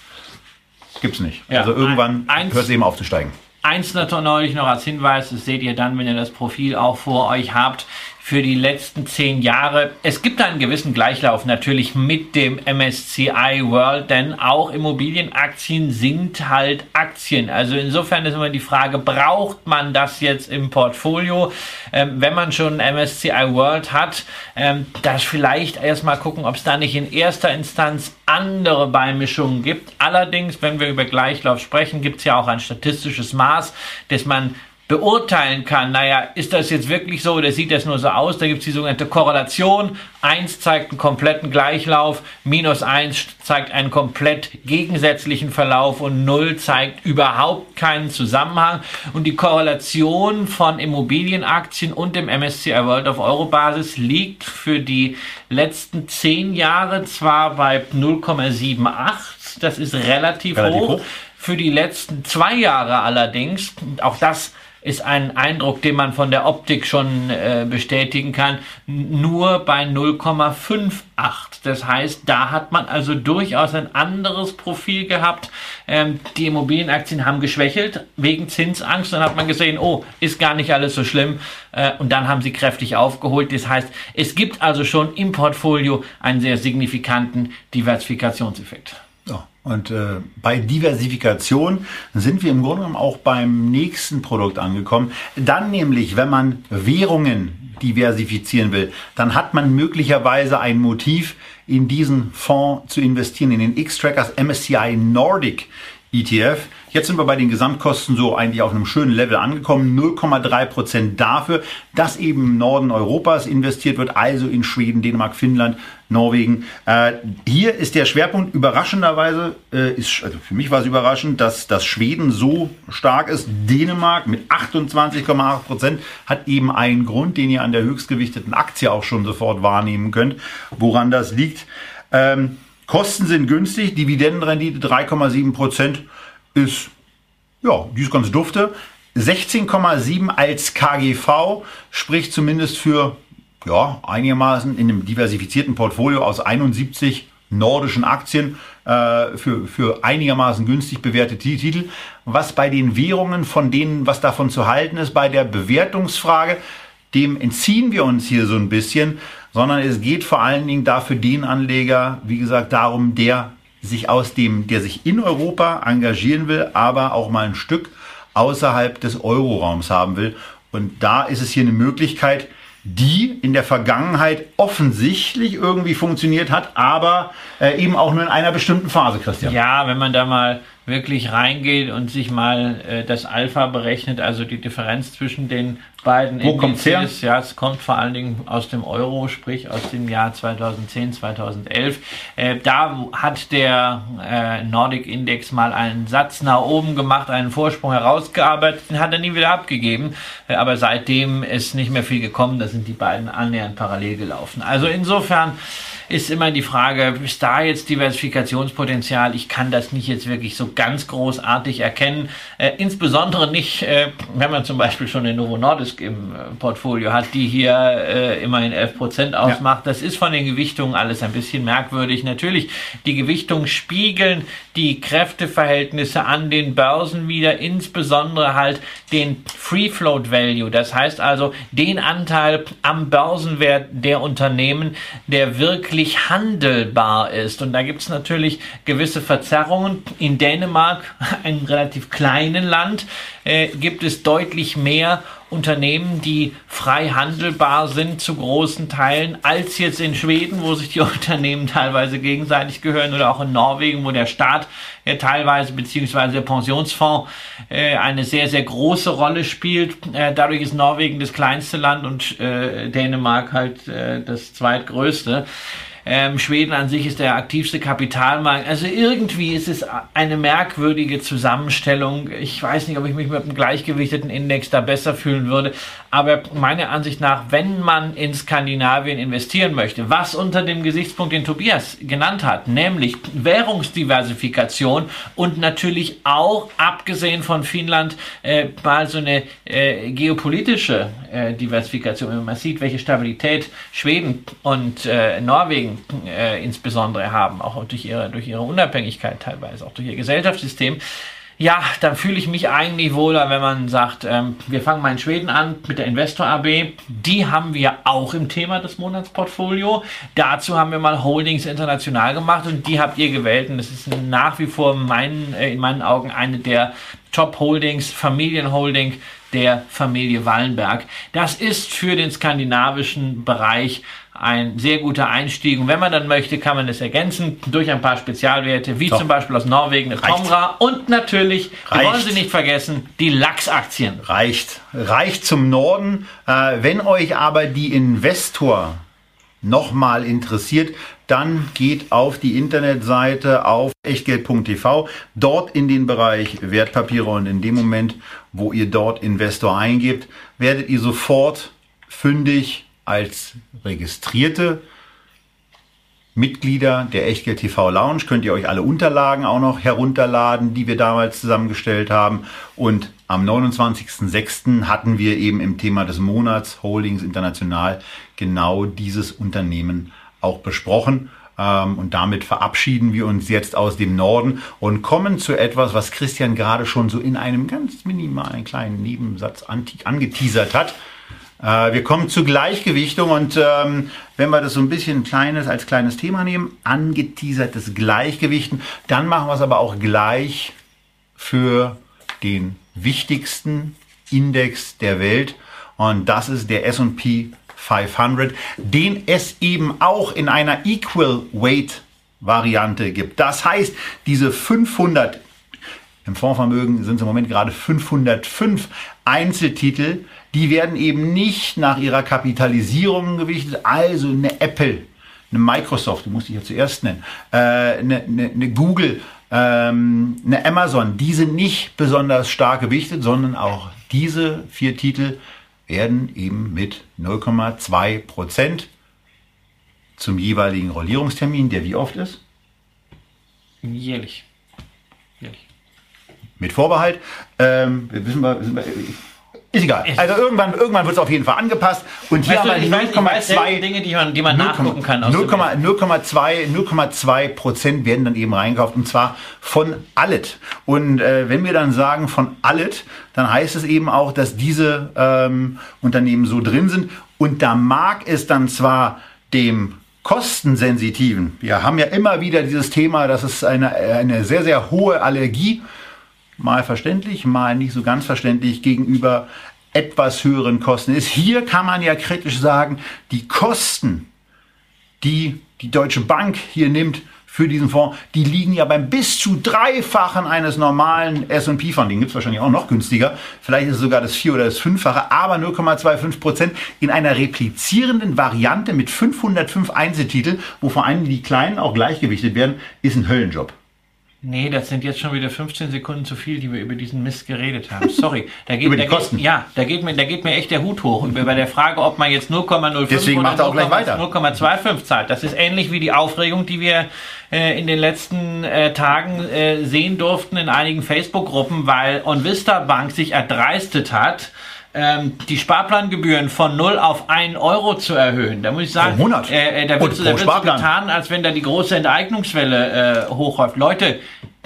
Gibt's nicht. Ja, also irgendwann hört es eben auf zu steigen. Eins natürlich noch als Hinweis, das seht ihr dann, wenn ihr das Profil auch vor euch habt für die letzten zehn Jahre. Es gibt einen gewissen Gleichlauf natürlich mit dem MSCI World, denn auch Immobilienaktien sind halt Aktien. Also insofern ist immer die Frage, braucht man das jetzt im Portfolio? Ähm, wenn man schon MSCI World hat, ähm, das vielleicht erstmal gucken, ob es da nicht in erster Instanz andere Beimischungen gibt. Allerdings, wenn wir über Gleichlauf sprechen, gibt es ja auch ein statistisches Maß, dass man beurteilen kann, naja, ist das jetzt wirklich so oder sieht das nur so aus? Da gibt es die sogenannte Korrelation. Eins zeigt einen kompletten Gleichlauf, minus eins zeigt einen komplett gegensätzlichen Verlauf und null zeigt überhaupt keinen Zusammenhang. Und die Korrelation von Immobilienaktien und dem MSCI World auf Euro-Basis liegt für die letzten zehn Jahre zwar bei 0,78, das ist relativ, relativ hoch. hoch. Für die letzten zwei Jahre allerdings, auch das ist ein Eindruck, den man von der Optik schon äh, bestätigen kann, nur bei 0,58. Das heißt, da hat man also durchaus ein anderes Profil gehabt. Ähm, die Immobilienaktien haben geschwächelt wegen Zinsangst. Dann hat man gesehen, oh, ist gar nicht alles so schlimm. Äh, und dann haben sie kräftig aufgeholt. Das heißt, es gibt also schon im Portfolio einen sehr signifikanten Diversifikationseffekt. Ja, und äh, bei Diversifikation sind wir im Grunde genommen auch beim nächsten Produkt angekommen. Dann nämlich, wenn man Währungen diversifizieren will, dann hat man möglicherweise ein Motiv, in diesen Fonds zu investieren, in den X-Trackers MSCI Nordic ETF. Jetzt sind wir bei den Gesamtkosten so eigentlich auf einem schönen Level angekommen. 0,3 Prozent dafür, dass eben im Norden Europas investiert wird, also in Schweden, Dänemark, Finnland, Norwegen. Äh, hier ist der Schwerpunkt überraschenderweise, äh, ist, also für mich war es überraschend, dass, dass Schweden so stark ist. Dänemark mit 28,8 Prozent hat eben einen Grund, den ihr an der höchstgewichteten Aktie auch schon sofort wahrnehmen könnt, woran das liegt. Ähm, Kosten sind günstig, Dividendenrendite 3,7 Prozent ist, ja, die ist ganz dufte. 16,7 als KGV spricht zumindest für, ja, einigermaßen in einem diversifizierten Portfolio aus 71 nordischen Aktien äh, für, für einigermaßen günstig bewertete Titel. Was bei den Währungen von denen, was davon zu halten ist, bei der Bewertungsfrage, dem entziehen wir uns hier so ein bisschen sondern es geht vor allen Dingen dafür den Anleger, wie gesagt, darum, der sich aus dem, der sich in Europa engagieren will, aber auch mal ein Stück außerhalb des Euroraums haben will. Und da ist es hier eine Möglichkeit, die in der Vergangenheit offensichtlich irgendwie funktioniert hat, aber äh, eben auch nur in einer bestimmten Phase, Christian. Ja, wenn man da mal wirklich reingeht und sich mal äh, das Alpha berechnet, also die Differenz zwischen den beiden Wo kommt her? Ja, es kommt vor allen Dingen aus dem Euro, sprich aus dem Jahr 2010, 2011. Äh, da hat der äh, Nordic Index mal einen Satz nach oben gemacht, einen Vorsprung herausgearbeitet, den hat er nie wieder abgegeben. Äh, aber seitdem ist nicht mehr viel gekommen, da sind die beiden annähernd parallel gelaufen. Also insofern ist immer die Frage, ist da jetzt Diversifikationspotenzial? Ich kann das nicht jetzt wirklich so ganz großartig erkennen. Äh, insbesondere nicht, äh, wenn man zum Beispiel schon den Novo Nordisk im äh, Portfolio hat, die hier äh, immerhin 11 Prozent ausmacht. Ja. Das ist von den Gewichtungen alles ein bisschen merkwürdig. Natürlich, die Gewichtungen spiegeln die Kräfteverhältnisse an den Börsen wieder, insbesondere halt den Free Float Value. Das heißt also den Anteil am Börsenwert der Unternehmen, der wirklich wirklich handelbar ist. Und da gibt es natürlich gewisse Verzerrungen. In Dänemark, einem relativ kleinen Land, äh, gibt es deutlich mehr Unternehmen, die frei handelbar sind zu großen Teilen, als jetzt in Schweden, wo sich die Unternehmen teilweise gegenseitig gehören, oder auch in Norwegen, wo der Staat ja teilweise beziehungsweise der Pensionsfonds äh, eine sehr, sehr große Rolle spielt. Äh, dadurch ist Norwegen das kleinste Land und äh, Dänemark halt äh, das zweitgrößte. Ähm, Schweden an sich ist der aktivste Kapitalmarkt. Also irgendwie ist es eine merkwürdige Zusammenstellung. Ich weiß nicht, ob ich mich mit einem gleichgewichteten Index da besser fühlen würde. Aber meiner Ansicht nach, wenn man in Skandinavien investieren möchte, was unter dem Gesichtspunkt, den Tobias genannt hat, nämlich Währungsdiversifikation und natürlich auch, abgesehen von Finnland, äh, mal so eine äh, geopolitische äh, Diversifikation. Wenn man sieht, welche Stabilität Schweden und äh, Norwegen äh, insbesondere haben, auch durch ihre, durch ihre Unabhängigkeit teilweise, auch durch ihr Gesellschaftssystem, ja, dann fühle ich mich eigentlich wohler, wenn man sagt, ähm, wir fangen mal in Schweden an mit der Investor AB. Die haben wir auch im Thema des Monatsportfolio. Dazu haben wir mal Holdings international gemacht und die habt ihr gewählt. Und das ist nach wie vor mein, äh, in meinen Augen eine der Top-Holdings, Familienholding der Familie Wallenberg. Das ist für den skandinavischen Bereich ein sehr guter Einstieg. Und wenn man dann möchte, kann man es ergänzen durch ein paar Spezialwerte, wie Doch. zum Beispiel aus Norwegen eine Tomra und natürlich, wollen Sie nicht vergessen, die Lachsaktien. Reicht. Reicht zum Norden. Äh, wenn euch aber die Investor nochmal interessiert, dann geht auf die Internetseite auf echtgeld.tv, dort in den Bereich Wertpapiere und in dem Moment, wo ihr dort Investor eingebt, werdet ihr sofort fündig als registrierte Mitglieder der Echtgeld TV Lounge könnt ihr euch alle Unterlagen auch noch herunterladen, die wir damals zusammengestellt haben. Und am 29.06. hatten wir eben im Thema des Monats Holdings International genau dieses Unternehmen auch besprochen. Ähm, und damit verabschieden wir uns jetzt aus dem Norden und kommen zu etwas, was Christian gerade schon so in einem ganz minimalen kleinen Nebensatz angeteasert hat. Äh, wir kommen zur Gleichgewichtung und ähm, wenn wir das so ein bisschen kleines als kleines Thema nehmen, angeteasertes Gleichgewichten, dann machen wir es aber auch gleich für den wichtigsten Index der Welt und das ist der S&P 500, den es eben auch in einer Equal Weight Variante gibt. Das heißt, diese 500 im Fondsvermögen sind es im Moment gerade 505 Einzeltitel, die werden eben nicht nach ihrer Kapitalisierung gewichtet, also eine Apple, eine Microsoft, die musste ich ja zuerst nennen, äh, eine, eine, eine Google, ähm, eine Amazon, die sind nicht besonders stark gewichtet, sondern auch diese vier Titel werden eben mit 0,2 Prozent zum jeweiligen Rollierungstermin, der wie oft ist? Jährlich. Jährlich. Mit Vorbehalt. Ähm, wissen wir, wissen wir, ist egal. Also irgendwann, irgendwann wird es auf jeden Fall angepasst. Und hier weißt haben wir 0,2 Dinge, die man, die man 0, nachgucken kann. 0,2 Prozent werden dann eben reingekauft und zwar von Allet. Und äh, wenn wir dann sagen von Allet, dann heißt es eben auch, dass diese ähm, Unternehmen so drin sind. Und da mag es dann zwar dem kostensensitiven. Wir haben ja immer wieder dieses Thema, dass es eine, eine sehr, sehr hohe Allergie mal verständlich, mal nicht so ganz verständlich gegenüber etwas höheren Kosten ist. Hier kann man ja kritisch sagen, die Kosten, die die Deutsche Bank hier nimmt für diesen Fonds, die liegen ja beim bis zu dreifachen eines normalen S&P-Fonds. Den gibt es wahrscheinlich auch noch günstiger. Vielleicht ist es sogar das vier- oder das fünffache, aber 0,25 Prozent in einer replizierenden Variante mit 505 Einzeltitel, wo vor allem die kleinen auch gleichgewichtet werden, ist ein Höllenjob. Nee, das sind jetzt schon wieder 15 Sekunden zu viel, die wir über diesen Mist geredet haben. Sorry. Da geht, über die da Kosten? Geht, ja, da geht, mir, da geht mir echt der Hut hoch. Und bei der Frage, ob man jetzt 0,05 Deswegen macht er auch gleich weiter. 0,25 zahlt, das ist ähnlich wie die Aufregung, die wir äh, in den letzten äh, Tagen äh, sehen durften in einigen Facebook-Gruppen, weil OnVista Bank sich erdreistet hat, ähm, die Sparplangebühren von 0 auf 1 Euro zu erhöhen. Da muss ich sagen, Monat. Äh, äh, da wird, so getan, als wenn da die große Enteignungswelle äh, hochläuft. Leute,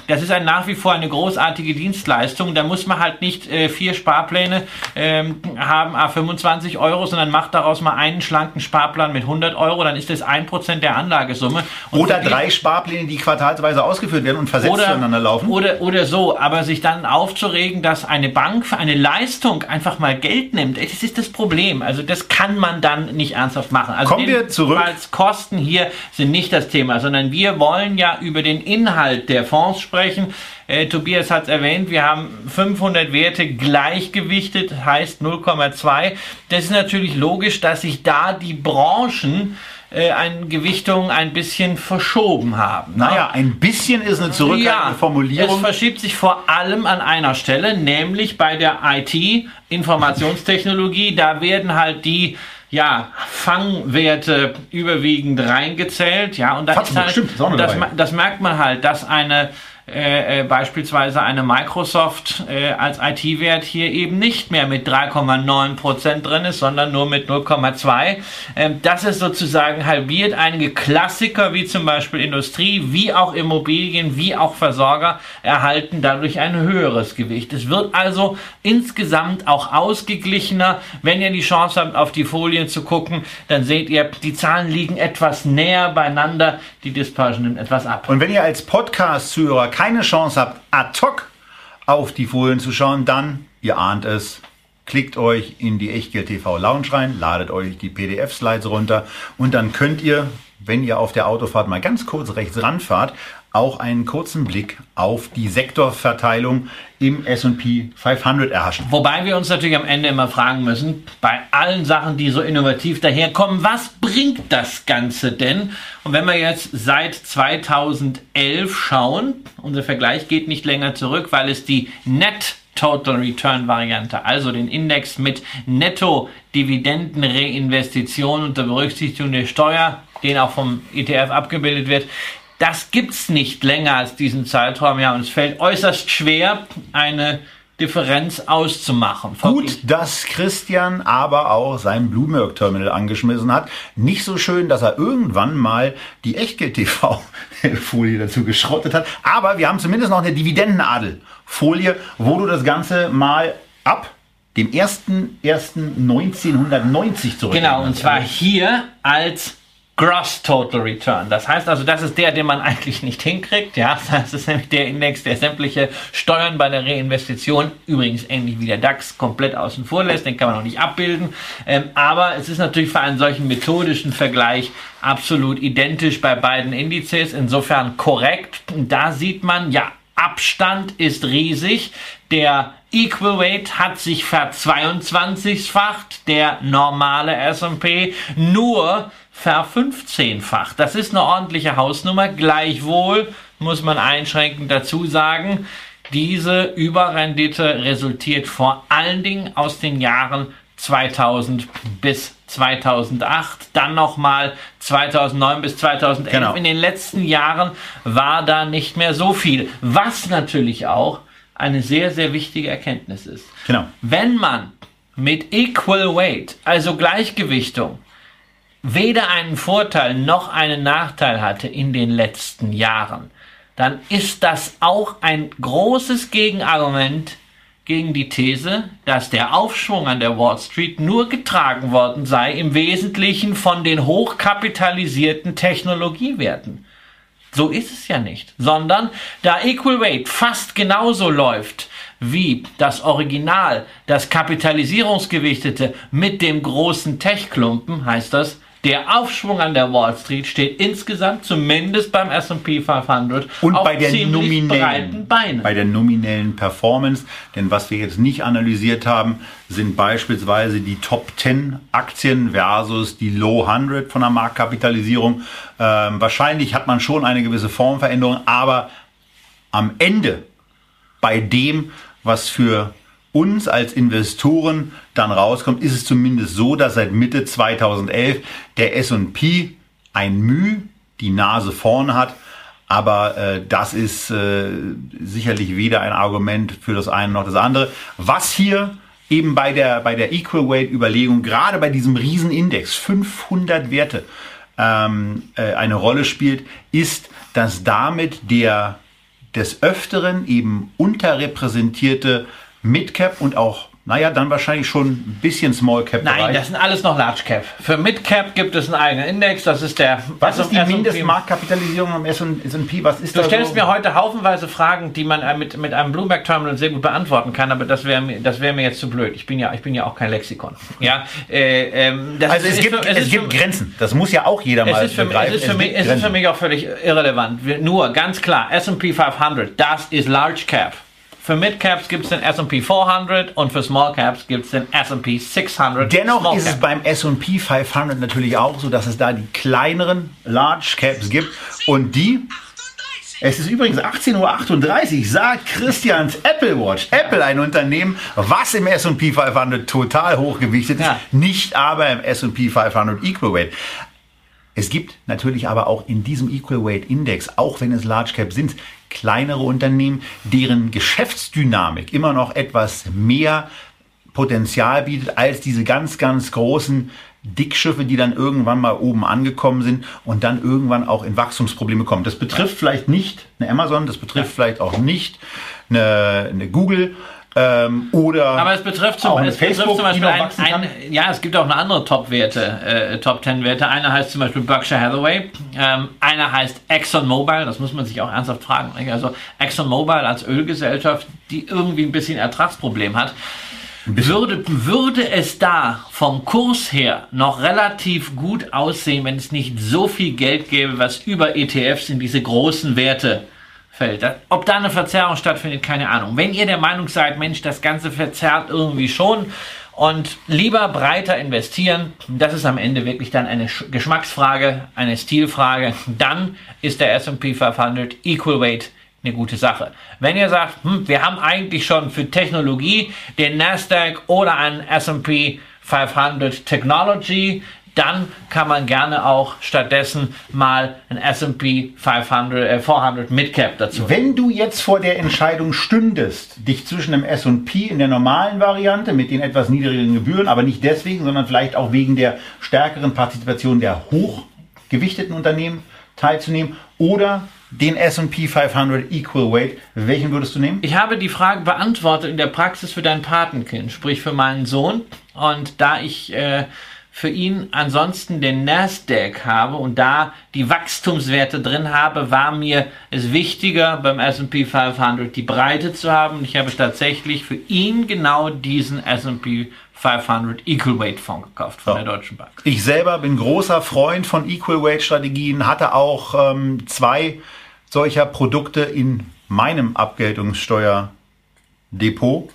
das ist ein, nach wie vor eine großartige Dienstleistung. Da muss man halt nicht äh, vier Sparpläne ähm, haben, a 25 Euro, sondern macht daraus mal einen schlanken Sparplan mit 100 Euro, dann ist das ein Prozent der Anlagesumme. Und oder drei Sparpläne, die quartalsweise ausgeführt werden und versetzt oder, zueinander laufen. Oder, oder so, aber sich dann aufzuregen, dass eine Bank für eine Leistung einfach mal Geld nimmt, das ist das Problem. Also das kann man dann nicht ernsthaft machen. Also Kommen wir zurück. Kosten hier sind nicht das Thema, sondern wir wollen ja über den Inhalt der Fonds sprechen sprechen. Äh, Tobias hat es erwähnt, wir haben 500 Werte gleichgewichtet, heißt 0,2. Das ist natürlich logisch, dass sich da die Branchen äh, eine Gewichtung ein bisschen verschoben haben. Ne? Naja, ein bisschen ist eine zurückhaltende ja, Formulierung. Es verschiebt sich vor allem an einer Stelle, nämlich bei der IT, Informationstechnologie. Da werden halt die ja, Fangwerte überwiegend reingezählt, ja, und da ist halt, das, das merkt man halt, dass eine äh, äh, beispielsweise eine Microsoft äh, als IT-Wert hier eben nicht mehr mit 3,9% drin ist, sondern nur mit 0,2. Ähm, das ist sozusagen halbiert. Einige Klassiker wie zum Beispiel Industrie, wie auch Immobilien, wie auch Versorger erhalten dadurch ein höheres Gewicht. Es wird also insgesamt auch ausgeglichener. Wenn ihr die Chance habt, auf die Folien zu gucken, dann seht ihr, die Zahlen liegen etwas näher beieinander. Die Dispersion nimmt etwas ab. Und wenn ihr als Podcast-Zuhörer keine Chance habt, ad hoc auf die Folien zu schauen, dann, ihr ahnt es, klickt euch in die Echtgeld TV Lounge rein, ladet euch die PDF-Slides runter und dann könnt ihr, wenn ihr auf der Autofahrt mal ganz kurz rechts ranfahrt, auch einen kurzen Blick auf die Sektorverteilung im S&P 500 erhaschen. Wobei wir uns natürlich am Ende immer fragen müssen, bei allen Sachen, die so innovativ daherkommen, was bringt das Ganze denn? Und wenn wir jetzt seit 2011 schauen, unser Vergleich geht nicht länger zurück, weil es die Net Total Return Variante, also den Index mit Netto Dividendenreinvestition unter Berücksichtigung der Steuer, den auch vom ETF abgebildet wird, das gibt's nicht länger als diesen Zeitraum. Ja, und es fällt äußerst schwer, eine Differenz auszumachen. Gut, dass Christian aber auch sein Bloomberg-Terminal angeschmissen hat. Nicht so schön, dass er irgendwann mal die Echtgeld-TV-Folie dazu geschrottet hat. Aber wir haben zumindest noch eine Dividendenadel-Folie, wo du das Ganze mal ab dem 1.1.1990 zurück. Genau, und zwar hier als Gross Total Return. Das heißt also, das ist der, den man eigentlich nicht hinkriegt. Ja, das ist nämlich der Index, der sämtliche Steuern bei der Reinvestition, übrigens ähnlich wie der DAX, komplett außen vor lässt. Den kann man noch nicht abbilden. Ähm, aber es ist natürlich für einen solchen methodischen Vergleich absolut identisch bei beiden Indizes. Insofern korrekt. Und da sieht man, ja, Abstand ist riesig. Der Equal Weight hat sich verzweiundzwanzigfacht. Der normale S&P nur verfünfzehnfacht. Das ist eine ordentliche Hausnummer. Gleichwohl muss man einschränkend dazu sagen, diese Überrendite resultiert vor allen Dingen aus den Jahren 2000 bis 2008, dann nochmal 2009 bis 2011. Genau. In den letzten Jahren war da nicht mehr so viel, was natürlich auch eine sehr, sehr wichtige Erkenntnis ist. Genau. Wenn man mit Equal Weight, also Gleichgewichtung, weder einen Vorteil noch einen Nachteil hatte in den letzten Jahren, dann ist das auch ein großes Gegenargument gegen die These, dass der Aufschwung an der Wall Street nur getragen worden sei im Wesentlichen von den hochkapitalisierten Technologiewerten. So ist es ja nicht, sondern da Equal Weight fast genauso läuft wie das Original, das Kapitalisierungsgewichtete mit dem großen Tech-Klumpen, heißt das, der Aufschwung an der Wall Street steht insgesamt zumindest beim S&P 500 und auf bei der nominellen bei der nominellen Performance, denn was wir jetzt nicht analysiert haben, sind beispielsweise die Top 10 Aktien versus die Low 100 von der Marktkapitalisierung. Ähm, wahrscheinlich hat man schon eine gewisse Formveränderung, aber am Ende bei dem, was für uns als Investoren dann rauskommt, ist es zumindest so, dass seit Mitte 2011 der S&P ein Mühe die Nase vorne hat. Aber äh, das ist äh, sicherlich weder ein Argument für das eine noch das andere. Was hier eben bei der, bei der Equal Weight Überlegung, gerade bei diesem Riesenindex, 500 Werte, ähm, äh, eine Rolle spielt, ist, dass damit der des Öfteren eben unterrepräsentierte Midcap und auch naja, dann wahrscheinlich schon ein bisschen Small Cap. -Bereich. Nein, das sind alles noch Large Cap. Für Mid Cap gibt es einen eigenen Index. Das ist der. Was ist die Mindestmarktkapitalisierung am S&P? Was ist Du stellst so? mir heute haufenweise Fragen, die man äh, mit, mit einem Bloomberg Terminal sehr gut beantworten kann, aber das wäre mir, das wäre mir jetzt zu blöd. Ich bin ja, ich bin ja auch kein Lexikon. Ja, äh, ähm, also es, gibt, für, es, es gibt Grenzen. Das muss ja auch jeder mal ist für, begreifen. Es ist, für mich, es ist für mich auch völlig irrelevant. Nur ganz klar, S&P 500, das ist Large Cap. Für Midcaps gibt es den S&P 400 und für Small Caps gibt es den S&P 600. Dennoch Small ist Cap. es beim S&P 500 natürlich auch so, dass es da die kleineren Large Caps gibt und die es ist übrigens 18.38 Uhr, sagt Christians Apple Watch. Apple, ein Unternehmen, was im S&P 500 total hochgewichtet ist, ja. nicht aber im S&P 500 Equal Weight. Es gibt natürlich aber auch in diesem Equal Weight Index, auch wenn es Large Cap sind, kleinere Unternehmen, deren Geschäftsdynamik immer noch etwas mehr Potenzial bietet als diese ganz, ganz großen Dickschiffe, die dann irgendwann mal oben angekommen sind und dann irgendwann auch in Wachstumsprobleme kommen. Das betrifft vielleicht nicht eine Amazon, das betrifft vielleicht auch nicht eine, eine Google, ähm, oder Aber es betrifft zum, es Facebook, betrifft zum Beispiel ein, ein, ja, es gibt auch eine andere Top-Werte, äh, Top 10 Werte. Einer heißt zum Beispiel Berkshire Hathaway, ähm, einer heißt ExxonMobil, das muss man sich auch ernsthaft fragen. Also ExxonMobil als Ölgesellschaft, die irgendwie ein bisschen Ertragsproblem hat. Würde, würde es da vom Kurs her noch relativ gut aussehen, wenn es nicht so viel Geld gäbe, was über ETFs in diese großen Werte fällt. Ob da eine Verzerrung stattfindet, keine Ahnung. Wenn ihr der Meinung seid, Mensch, das Ganze verzerrt irgendwie schon und lieber breiter investieren, das ist am Ende wirklich dann eine Geschmacksfrage, eine Stilfrage, dann ist der S&P 500 Equal Weight eine gute Sache. Wenn ihr sagt, hm, wir haben eigentlich schon für Technologie den Nasdaq oder einen S&P 500 Technology, dann kann man gerne auch stattdessen mal ein S&P 500, äh, 400 Midcap dazu. Wenn du jetzt vor der Entscheidung stündest, dich zwischen dem S&P in der normalen Variante mit den etwas niedrigeren Gebühren, aber nicht deswegen, sondern vielleicht auch wegen der stärkeren Partizipation der hochgewichteten Unternehmen teilzunehmen oder den S&P 500 Equal Weight, welchen würdest du nehmen? Ich habe die Frage beantwortet in der Praxis für dein Patenkind, sprich für meinen Sohn. Und da ich äh, für ihn ansonsten den Nasdaq habe und da die Wachstumswerte drin habe, war mir es wichtiger beim S&P 500 die Breite zu haben. Und ich habe tatsächlich für ihn genau diesen S&P 500 Equal Weight Fonds gekauft von ja. der Deutschen Bank. Ich selber bin großer Freund von Equal Weight Strategien, hatte auch ähm, zwei solcher Produkte in meinem Abgeltungssteuerdepot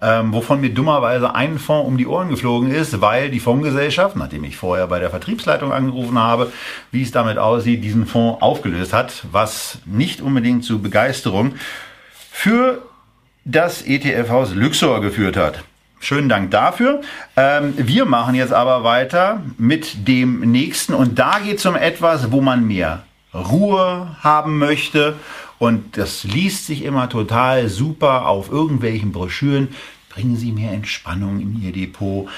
ähm, wovon mir dummerweise ein Fonds um die Ohren geflogen ist, weil die Fondsgesellschaft, nachdem ich vorher bei der Vertriebsleitung angerufen habe, wie es damit aussieht, diesen Fonds aufgelöst hat, was nicht unbedingt zu Begeisterung für das ETF-Haus Luxor geführt hat. Schönen Dank dafür. Ähm, wir machen jetzt aber weiter mit dem nächsten und da geht es um etwas, wo man mehr Ruhe haben möchte und das liest sich immer total super auf irgendwelchen Broschüren. Bringen Sie mehr Entspannung in Ihr Depot.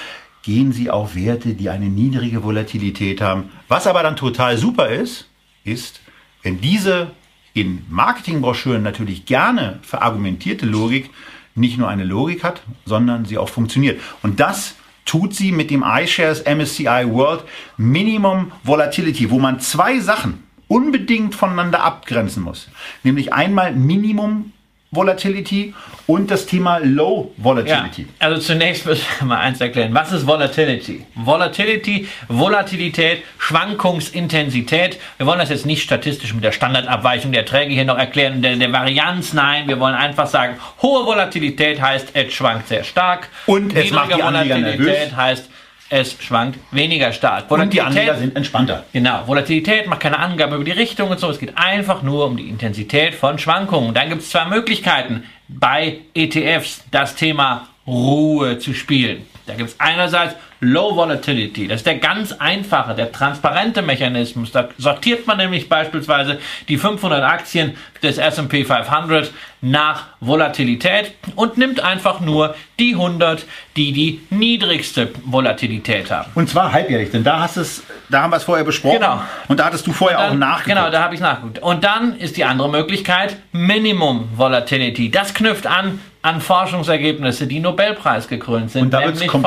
Gehen Sie auf Werte, die eine niedrige Volatilität haben. Was aber dann total super ist, ist, wenn diese in Marketingbroschüren natürlich gerne verargumentierte Logik nicht nur eine Logik hat, sondern sie auch funktioniert. Und das tut sie mit dem iShares MSCI World Minimum Volatility, wo man zwei Sachen unbedingt voneinander abgrenzen muss. Nämlich einmal Minimum Volatility und das Thema Low Volatility. Ja, also zunächst müssen wir mal eins erklären. Was ist Volatility? Volatility, Volatilität, Schwankungsintensität. Wir wollen das jetzt nicht statistisch mit der Standardabweichung der Erträge hier noch erklären, der, der Varianz. Nein, wir wollen einfach sagen, hohe Volatilität heißt, es schwankt sehr stark. Und es macht die Anleger Volatilität nervös. heißt, es schwankt weniger stark. Und die Anleger sind entspannter. Genau, Volatilität macht keine Angabe über die Richtung und so. Es geht einfach nur um die Intensität von Schwankungen. dann gibt es zwei Möglichkeiten bei ETFs, das Thema Ruhe zu spielen. Da gibt es einerseits Low Volatility. Das ist der ganz einfache, der transparente Mechanismus. Da sortiert man nämlich beispielsweise die 500 Aktien des S&P 500 nach Volatilität und nimmt einfach nur die 100, die die niedrigste Volatilität haben. Und zwar halbjährlich, denn da hast es, da haben wir es vorher besprochen. Genau. Und da hattest du vorher dann, auch nachgeguckt. Genau, da habe ich nachgeguckt. Und dann ist die andere Möglichkeit Minimum Volatility. Das knüpft an an Forschungsergebnisse, die Nobelpreis gekrönt sind. Und da wird kompliziert.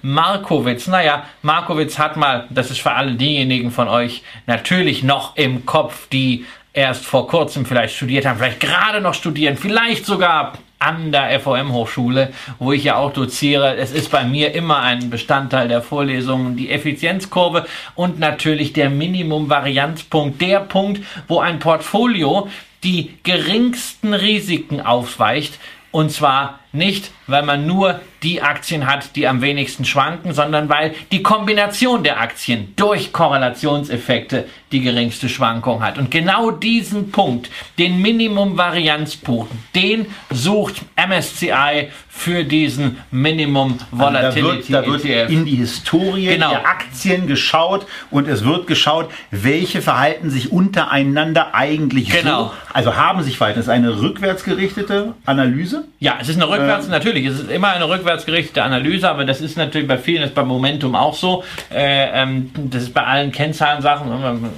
Von Markowitz. Naja, Markowitz hat mal, das ist für alle diejenigen von euch natürlich noch im Kopf, die erst vor kurzem vielleicht studiert haben, vielleicht gerade noch studieren, vielleicht sogar an der FOM-Hochschule, wo ich ja auch doziere. Es ist bei mir immer ein Bestandteil der Vorlesungen, die Effizienzkurve und natürlich der Minimum-Varianzpunkt, der Punkt, wo ein Portfolio die geringsten Risiken aufweicht, und zwar nicht, weil man nur die Aktien hat, die am wenigsten schwanken, sondern weil die Kombination der Aktien durch Korrelationseffekte die geringste Schwankung hat. Und genau diesen Punkt, den Minimum-Varianzpunkt, den sucht MSCI für diesen Minimum Volatility. Also da, wird, da wird in die Historie genau. der Aktien geschaut und es wird geschaut, welche verhalten sich untereinander eigentlich genau. so. Also haben sich verhalten. Das ist eine rückwärtsgerichtete Analyse? Ja, es ist eine rückwärts, äh, natürlich, es ist immer eine rückwärtsgerichtete Analyse, aber das ist natürlich bei vielen, das ist beim Momentum auch so. Äh, ähm, das ist bei allen Kennzahlensachen, man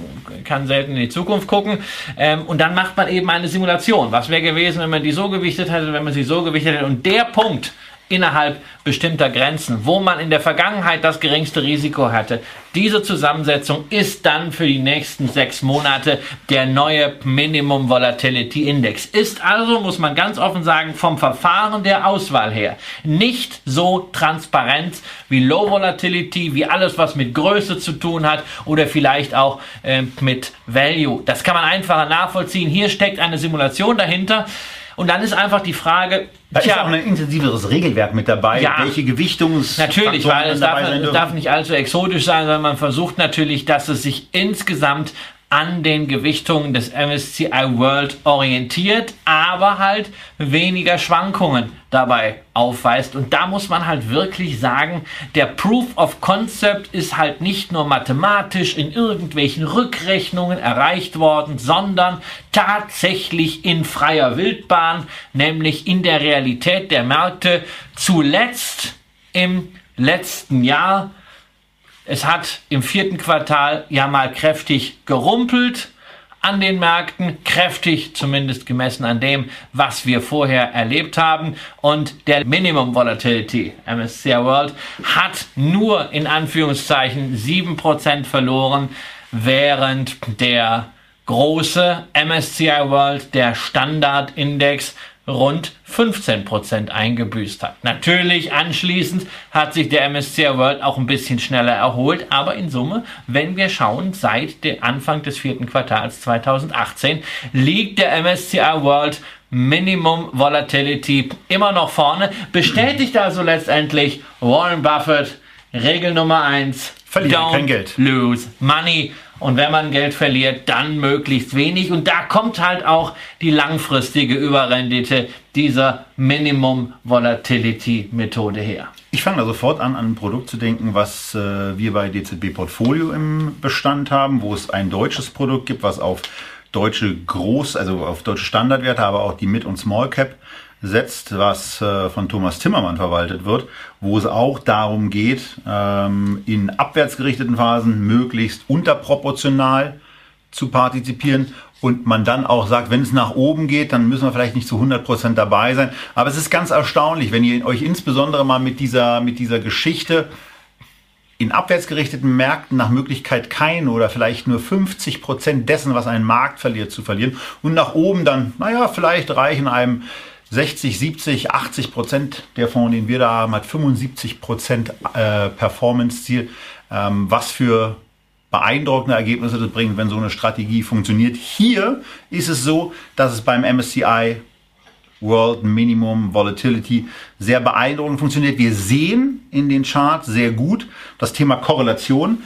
kann selten in die Zukunft gucken. Ähm, und dann macht man eben eine Simulation. Was wäre gewesen, wenn man die so gewichtet hätte, wenn man sie so gewichtet hätte? Und der Punkt, innerhalb bestimmter Grenzen, wo man in der Vergangenheit das geringste Risiko hatte. Diese Zusammensetzung ist dann für die nächsten sechs Monate der neue Minimum Volatility Index. Ist also, muss man ganz offen sagen, vom Verfahren der Auswahl her nicht so transparent wie Low Volatility, wie alles, was mit Größe zu tun hat oder vielleicht auch äh, mit Value. Das kann man einfacher nachvollziehen. Hier steckt eine Simulation dahinter. Und dann ist einfach die Frage. Da tja, ist auch ein intensiveres Regelwerk mit dabei, ja, welche Gewictungs Natürlich, weil es darf, es darf nicht allzu exotisch sein, sondern man versucht natürlich, dass es sich insgesamt an den Gewichtungen des MSCI World orientiert, aber halt weniger Schwankungen dabei aufweist. Und da muss man halt wirklich sagen, der Proof of Concept ist halt nicht nur mathematisch in irgendwelchen Rückrechnungen erreicht worden, sondern tatsächlich in freier Wildbahn, nämlich in der Realität der Märkte. Zuletzt im letzten Jahr es hat im vierten Quartal ja mal kräftig gerumpelt an den Märkten, kräftig zumindest gemessen an dem, was wir vorher erlebt haben. Und der Minimum Volatility MSCI World hat nur in Anführungszeichen 7% verloren, während der große MSCI World, der Standardindex, rund 15% eingebüßt hat. Natürlich anschließend hat sich der MSCI World auch ein bisschen schneller erholt, aber in Summe, wenn wir schauen, seit dem Anfang des vierten Quartals 2018 liegt der MSCI World Minimum Volatility immer noch vorne, bestätigt also letztendlich Warren Buffett Regel Nummer 1. Verlieren kein Geld. Lose money. Und wenn man Geld verliert, dann möglichst wenig. Und da kommt halt auch die langfristige Überrendite dieser Minimum Volatility Methode her. Ich fange da sofort an, an ein Produkt zu denken, was äh, wir bei DZB Portfolio im Bestand haben, wo es ein deutsches Produkt gibt, was auf deutsche Groß, also auf deutsche Standardwerte, aber auch die Mid- und Small Cap setzt, was äh, von Thomas Timmermann verwaltet wird, wo es auch darum geht, ähm, in abwärtsgerichteten Phasen möglichst unterproportional zu partizipieren und man dann auch sagt, wenn es nach oben geht, dann müssen wir vielleicht nicht zu 100 Prozent dabei sein. Aber es ist ganz erstaunlich, wenn ihr euch insbesondere mal mit dieser, mit dieser Geschichte in abwärtsgerichteten Märkten nach Möglichkeit kein oder vielleicht nur 50 Prozent dessen, was ein Markt verliert, zu verlieren und nach oben dann, naja, vielleicht reichen einem 60, 70, 80 Prozent der Fonds, den wir da haben, hat 75 Prozent äh, Performance-Ziel. Ähm, was für beeindruckende Ergebnisse das bringt, wenn so eine Strategie funktioniert. Hier ist es so, dass es beim MSCI World Minimum Volatility sehr beeindruckend funktioniert. Wir sehen in den Charts sehr gut das Thema Korrelation,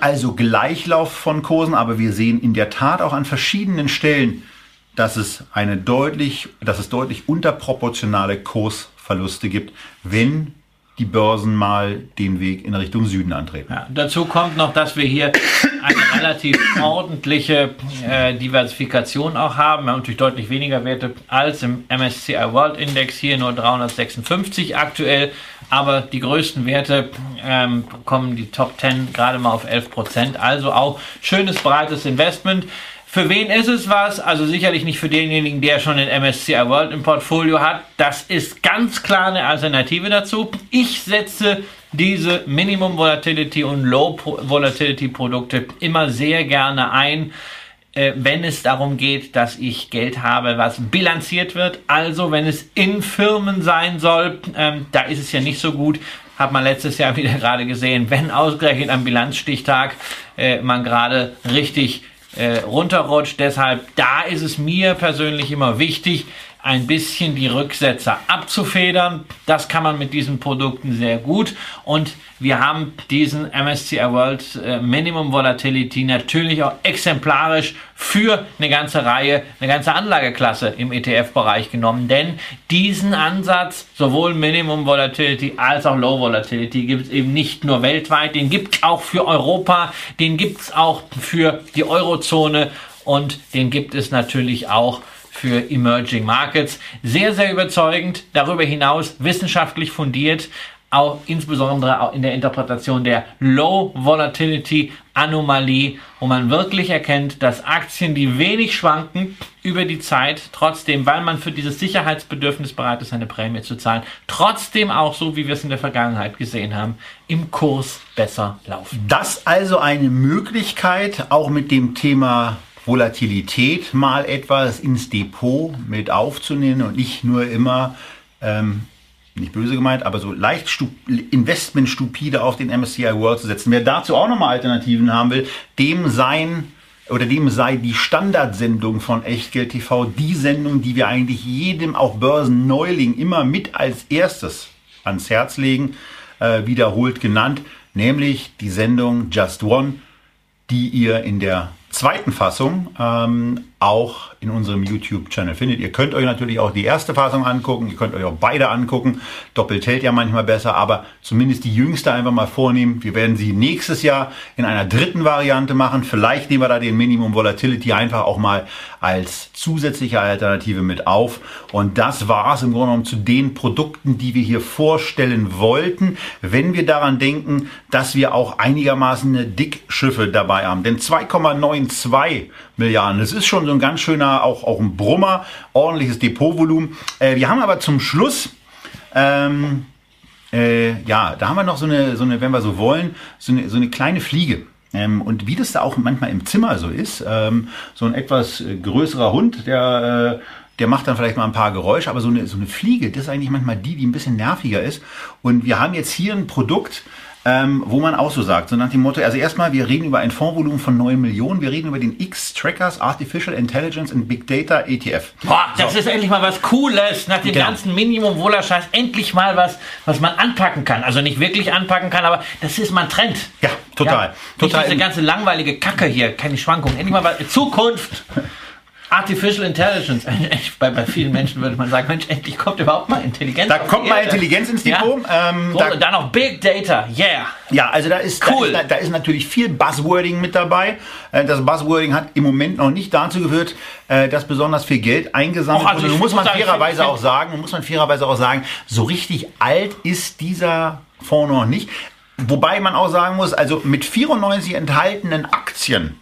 also Gleichlauf von Kursen, aber wir sehen in der Tat auch an verschiedenen Stellen dass es eine deutlich, dass es deutlich unterproportionale Kursverluste gibt, wenn die Börsen mal den Weg in Richtung Süden antreten. Ja, dazu kommt noch, dass wir hier eine relativ ordentliche äh, Diversifikation auch haben. Wir haben natürlich deutlich weniger Werte als im MSCI World Index, hier nur 356 aktuell, aber die größten Werte ähm, kommen die Top 10 gerade mal auf 11 Prozent. Also auch schönes breites Investment. Für wen ist es was? Also sicherlich nicht für denjenigen, der schon den MSCI World im Portfolio hat. Das ist ganz klar eine Alternative dazu. Ich setze diese Minimum Volatility und Low Volatility Produkte immer sehr gerne ein, äh, wenn es darum geht, dass ich Geld habe, was bilanziert wird. Also wenn es in Firmen sein soll, ähm, da ist es ja nicht so gut hat man letztes Jahr wieder gerade gesehen, wenn ausgerechnet am Bilanzstichtag äh, man gerade richtig äh, runterrutscht. Deshalb, da ist es mir persönlich immer wichtig, ein bisschen die Rücksetzer abzufedern. Das kann man mit diesen Produkten sehr gut. Und wir haben diesen MSCI World äh, Minimum Volatility natürlich auch exemplarisch für eine ganze Reihe, eine ganze Anlageklasse im ETF-Bereich genommen. Denn diesen Ansatz, sowohl Minimum Volatility als auch Low Volatility, gibt es eben nicht nur weltweit, den gibt es auch für Europa, den gibt es auch für die Eurozone und den gibt es natürlich auch für Emerging Markets. Sehr, sehr überzeugend. Darüber hinaus wissenschaftlich fundiert, auch insbesondere auch in der Interpretation der Low Volatility Anomalie, wo man wirklich erkennt, dass Aktien, die wenig schwanken über die Zeit, trotzdem, weil man für dieses Sicherheitsbedürfnis bereit ist, eine Prämie zu zahlen, trotzdem auch so, wie wir es in der Vergangenheit gesehen haben, im Kurs besser laufen. Das also eine Möglichkeit, auch mit dem Thema Volatilität mal etwas ins Depot mit aufzunehmen und nicht nur immer, ähm, nicht böse gemeint, aber so leicht stup investmentstupide auf den MSCI World zu setzen. Wer dazu auch nochmal Alternativen haben will, dem sein oder dem sei die Standardsendung von Echtgeld TV die Sendung, die wir eigentlich jedem, auch Börsenneuling, immer mit als erstes ans Herz legen, äh, wiederholt genannt, nämlich die Sendung Just One die ihr in der zweiten Fassung ähm, auch in unserem YouTube-Channel findet. Ihr könnt euch natürlich auch die erste Fassung angucken, ihr könnt euch auch beide angucken. Doppelt hält ja manchmal besser, aber zumindest die jüngste einfach mal vornehmen. Wir werden sie nächstes Jahr in einer dritten Variante machen. Vielleicht nehmen wir da den Minimum Volatility einfach auch mal als zusätzliche Alternative mit auf. Und das war es im Grunde genommen zu den Produkten, die wir hier vorstellen wollten, wenn wir daran denken, dass wir auch einigermaßen Dickschiffe dabei haben. Denn 2,92 Milliarden. Das ist schon so ein ganz schöner, auch, auch ein Brummer, ordentliches Depotvolumen. Äh, wir haben aber zum Schluss, ähm, äh, ja, da haben wir noch so eine, so eine, wenn wir so wollen, so eine, so eine kleine Fliege. Ähm, und wie das da auch manchmal im Zimmer so ist, ähm, so ein etwas äh, größerer Hund, der, äh, der macht dann vielleicht mal ein paar Geräusche, aber so eine, so eine Fliege, das ist eigentlich manchmal die, die ein bisschen nerviger ist. Und wir haben jetzt hier ein Produkt, ähm, wo man auch so sagt, so nach dem Motto, also erstmal, wir reden über ein Fondsvolumen von 9 Millionen, wir reden über den X-Trackers Artificial Intelligence and Big Data ETF. Boah, das so. ist endlich mal was Cooles, nach dem genau. ganzen Minimum-Wohlerscheiß, endlich mal was, was man anpacken kann. Also nicht wirklich anpacken kann, aber das ist mal ein Trend. Ja, total. Ja, total. Nicht diese ganze langweilige Kacke hier, keine Schwankungen. Endlich mal was, Zukunft. Artificial Intelligence. Bei, bei vielen Menschen würde man sagen, Mensch, endlich kommt überhaupt mal Intelligenz. Da kommt mal Intelligenz ins Depot. Ja. Ähm, da, und dann noch Big Data, yeah. Ja, also da ist, cool. da, ist, da ist natürlich viel Buzzwording mit dabei. Äh, das Buzzwording hat im Moment noch nicht dazu geführt, äh, dass besonders viel Geld eingesammelt also wurde. Muss man fairerweise auch sagen, muss man fairerweise auch sagen, so richtig alt ist dieser Fonds noch nicht. Wobei man auch sagen muss, also mit 94 enthaltenen Aktien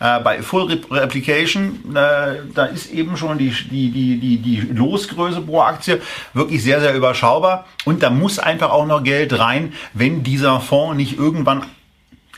äh, bei Full Replication, äh, da ist eben schon die, die, die, die, die Losgröße pro Aktie wirklich sehr, sehr überschaubar. Und da muss einfach auch noch Geld rein, wenn dieser Fonds nicht irgendwann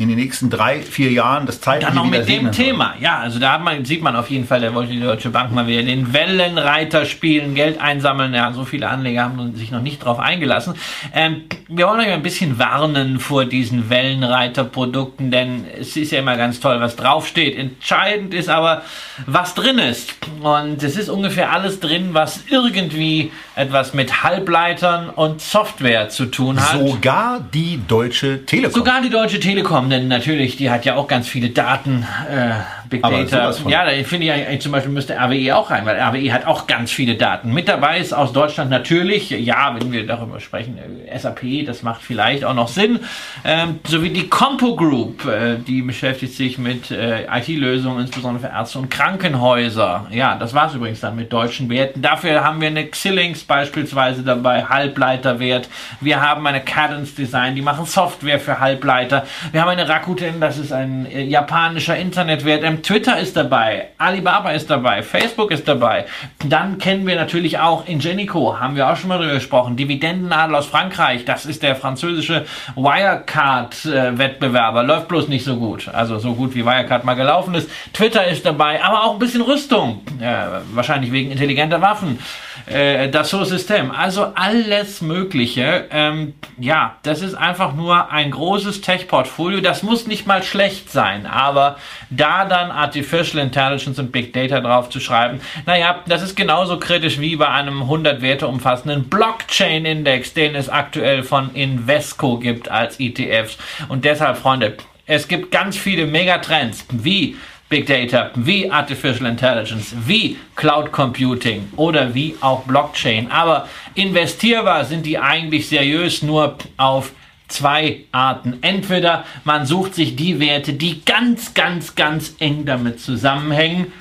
in den nächsten drei, vier Jahren das Zeit Dann noch mit dem Thema. Ja, also da man, sieht man auf jeden Fall, da wollte die Deutsche Bank mal wieder den Wellenreiter spielen, Geld einsammeln. Ja, so viele Anleger haben sich noch nicht drauf eingelassen. Ähm, wir wollen euch ein bisschen warnen vor diesen Wellenreiter-Produkten, denn es ist ja immer ganz toll, was draufsteht. Entscheidend ist aber, was drin ist. Und es ist ungefähr alles drin, was irgendwie etwas mit Halbleitern und Software zu tun hat. Sogar die Deutsche Telekom. Sogar die Deutsche Telekom, denn natürlich, die hat ja auch ganz viele Daten, äh, Big Data. Ja, da finde ich eigentlich zum Beispiel müsste RWE auch rein, weil RWE hat auch ganz viele Daten. Mit dabei ist aus Deutschland natürlich, ja, wenn wir darüber sprechen, äh, SAP, das macht vielleicht auch noch Sinn, ähm, sowie die Compo Group, äh, die beschäftigt sich mit äh, IT-Lösungen, insbesondere für Ärzte und Krankenhäuser. Ja, das war es übrigens dann mit deutschen Werten. Dafür haben wir eine Xilinx beispielsweise dabei, Halbleiterwert. Wir haben eine Cadence Design, die machen Software für Halbleiter. Wir haben eine Rakuten, das ist ein äh, japanischer Internetwert. Twitter ist dabei, Alibaba ist dabei, Facebook ist dabei. Dann kennen wir natürlich auch Ingenico, haben wir auch schon mal drüber gesprochen. Dividendenadel aus Frankreich, das ist der französische Wirecard-Wettbewerber. Läuft bloß nicht so gut. Also so gut wie Wirecard mal gelaufen ist. Twitter ist dabei, aber auch ein bisschen Rüstung. Ja, wahrscheinlich wegen intelligenter Waffen. Äh, das System. Also alles Mögliche. Ähm, ja, das ist einfach nur ein großes Tech-Portfolio. Das muss nicht mal schlecht sein, aber da dann Artificial Intelligence und Big Data drauf zu schreiben, naja, das ist genauso kritisch wie bei einem 100 Werte umfassenden Blockchain-Index, den es aktuell von Invesco gibt als ETFs. Und deshalb, Freunde, es gibt ganz viele Megatrends wie Big Data, wie Artificial Intelligence, wie Cloud Computing oder wie auch Blockchain. Aber investierbar sind die eigentlich seriös nur auf zwei Arten. Entweder man sucht sich die Werte, die ganz, ganz, ganz eng damit zusammenhängen.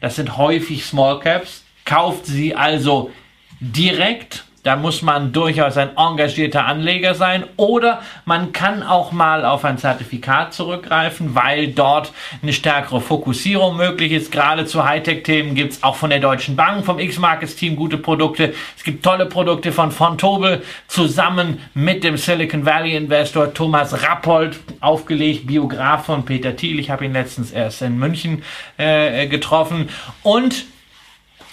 Das sind häufig Small Caps. Kauft sie also direkt da muss man durchaus ein engagierter Anleger sein oder man kann auch mal auf ein Zertifikat zurückgreifen, weil dort eine stärkere Fokussierung möglich ist. Gerade zu Hightech-Themen gibt es auch von der Deutschen Bank, vom X-Markets-Team gute Produkte. Es gibt tolle Produkte von von Tobel zusammen mit dem Silicon Valley Investor Thomas Rappold aufgelegt, Biograf von Peter Thiel. Ich habe ihn letztens erst in München äh, getroffen und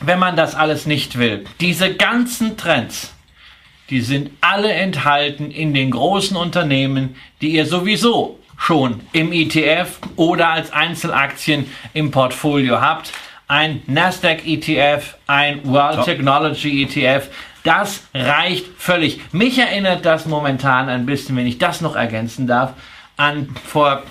wenn man das alles nicht will. Diese ganzen Trends, die sind alle enthalten in den großen Unternehmen, die ihr sowieso schon im ETF oder als Einzelaktien im Portfolio habt. Ein Nasdaq ETF, ein World Technology ETF, das reicht völlig. Mich erinnert das momentan ein bisschen, wenn ich das noch ergänzen darf, an vor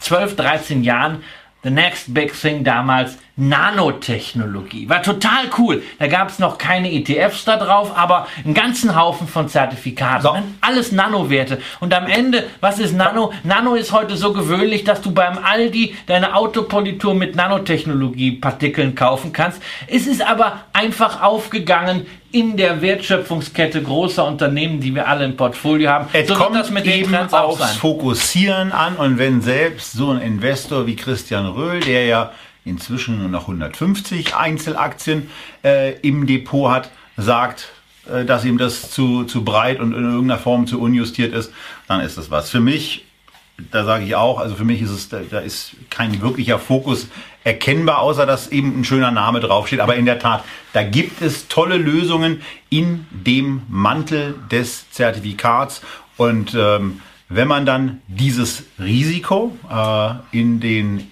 12, 13 Jahren the next big thing damals Nanotechnologie. War total cool. Da gab es noch keine ETFs da drauf, aber einen ganzen Haufen von Zertifikaten. So. Alles Nanowerte. Und am Ende, was ist Nano? Nano ist heute so gewöhnlich, dass du beim Aldi deine Autopolitur mit Nanotechnologie-Partikeln kaufen kannst. Es ist aber einfach aufgegangen in der Wertschöpfungskette großer Unternehmen, die wir alle im Portfolio haben. Es so kommt das mit eben aufs. Fokussieren an und wenn selbst so ein Investor wie Christian Röhl, der ja inzwischen nur noch 150 Einzelaktien äh, im Depot hat, sagt, äh, dass ihm das zu, zu breit und in irgendeiner Form zu unjustiert ist, dann ist das was. Für mich, da sage ich auch, also für mich ist es, da, da ist kein wirklicher Fokus erkennbar, außer dass eben ein schöner Name draufsteht. Aber in der Tat, da gibt es tolle Lösungen in dem Mantel des Zertifikats und ähm, wenn man dann dieses Risiko äh, in den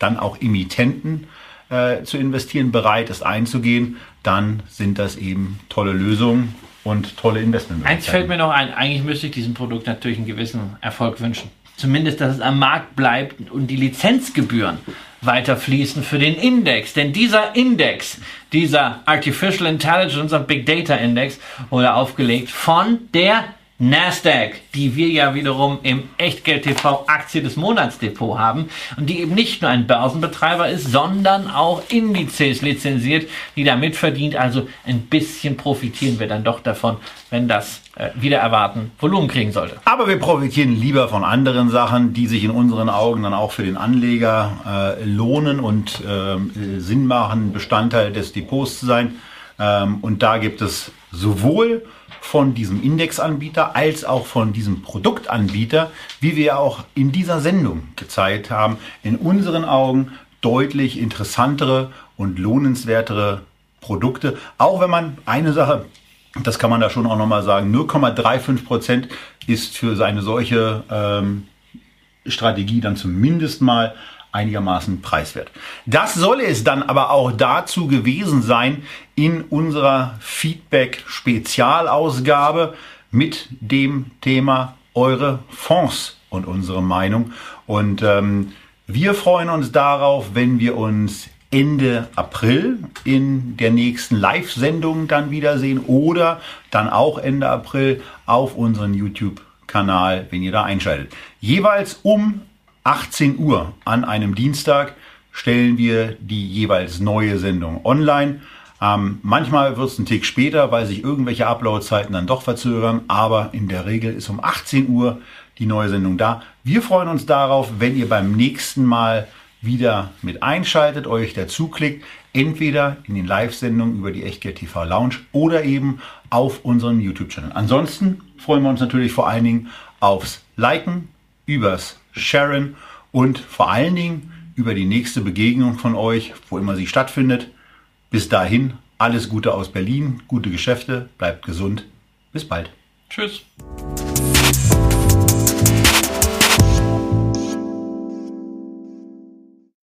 dann auch Emittenten äh, zu investieren, bereit ist einzugehen, dann sind das eben tolle Lösungen und tolle Investmentmöglichkeiten. Eins fällt mir noch ein, eigentlich müsste ich diesem Produkt natürlich einen gewissen Erfolg wünschen. Zumindest, dass es am Markt bleibt und die Lizenzgebühren weiter fließen für den Index. Denn dieser Index, dieser Artificial Intelligence und Big Data Index, wurde aufgelegt von der Nasdaq, die wir ja wiederum im Echtgeld TV Aktie des Monats Depot haben und die eben nicht nur ein Börsenbetreiber ist, sondern auch Indizes lizenziert, die da mitverdient. Also ein bisschen profitieren wir dann doch davon, wenn das äh, wieder erwarten Volumen kriegen sollte. Aber wir profitieren lieber von anderen Sachen, die sich in unseren Augen dann auch für den Anleger äh, lohnen und ähm, äh, Sinn machen, Bestandteil des Depots zu sein. Ähm, und da gibt es sowohl von diesem Indexanbieter als auch von diesem Produktanbieter, wie wir auch in dieser Sendung gezeigt haben, in unseren Augen deutlich interessantere und lohnenswertere Produkte. Auch wenn man eine Sache, das kann man da schon auch nochmal sagen, 0,35 Prozent ist für eine solche ähm, Strategie dann zumindest mal einigermaßen preiswert. Das soll es dann aber auch dazu gewesen sein in unserer Feedback-Spezialausgabe mit dem Thema eure Fonds und unsere Meinung. Und ähm, wir freuen uns darauf, wenn wir uns Ende April in der nächsten Live-Sendung dann wiedersehen oder dann auch Ende April auf unseren YouTube-Kanal, wenn ihr da einschaltet. Jeweils um 18 Uhr an einem Dienstag stellen wir die jeweils neue Sendung online. Ähm, manchmal wird es einen Tick später, weil sich irgendwelche Upload-Zeiten dann doch verzögern, aber in der Regel ist um 18 Uhr die neue Sendung da. Wir freuen uns darauf, wenn ihr beim nächsten Mal wieder mit einschaltet, euch dazuklickt, entweder in den Live-Sendungen über die Echtgeld TV Lounge oder eben auf unserem YouTube-Channel. Ansonsten freuen wir uns natürlich vor allen Dingen aufs Liken, übers Sharen und vor allen Dingen über die nächste Begegnung von euch, wo immer sie stattfindet. Bis dahin, alles Gute aus Berlin, gute Geschäfte, bleibt gesund. Bis bald. Tschüss.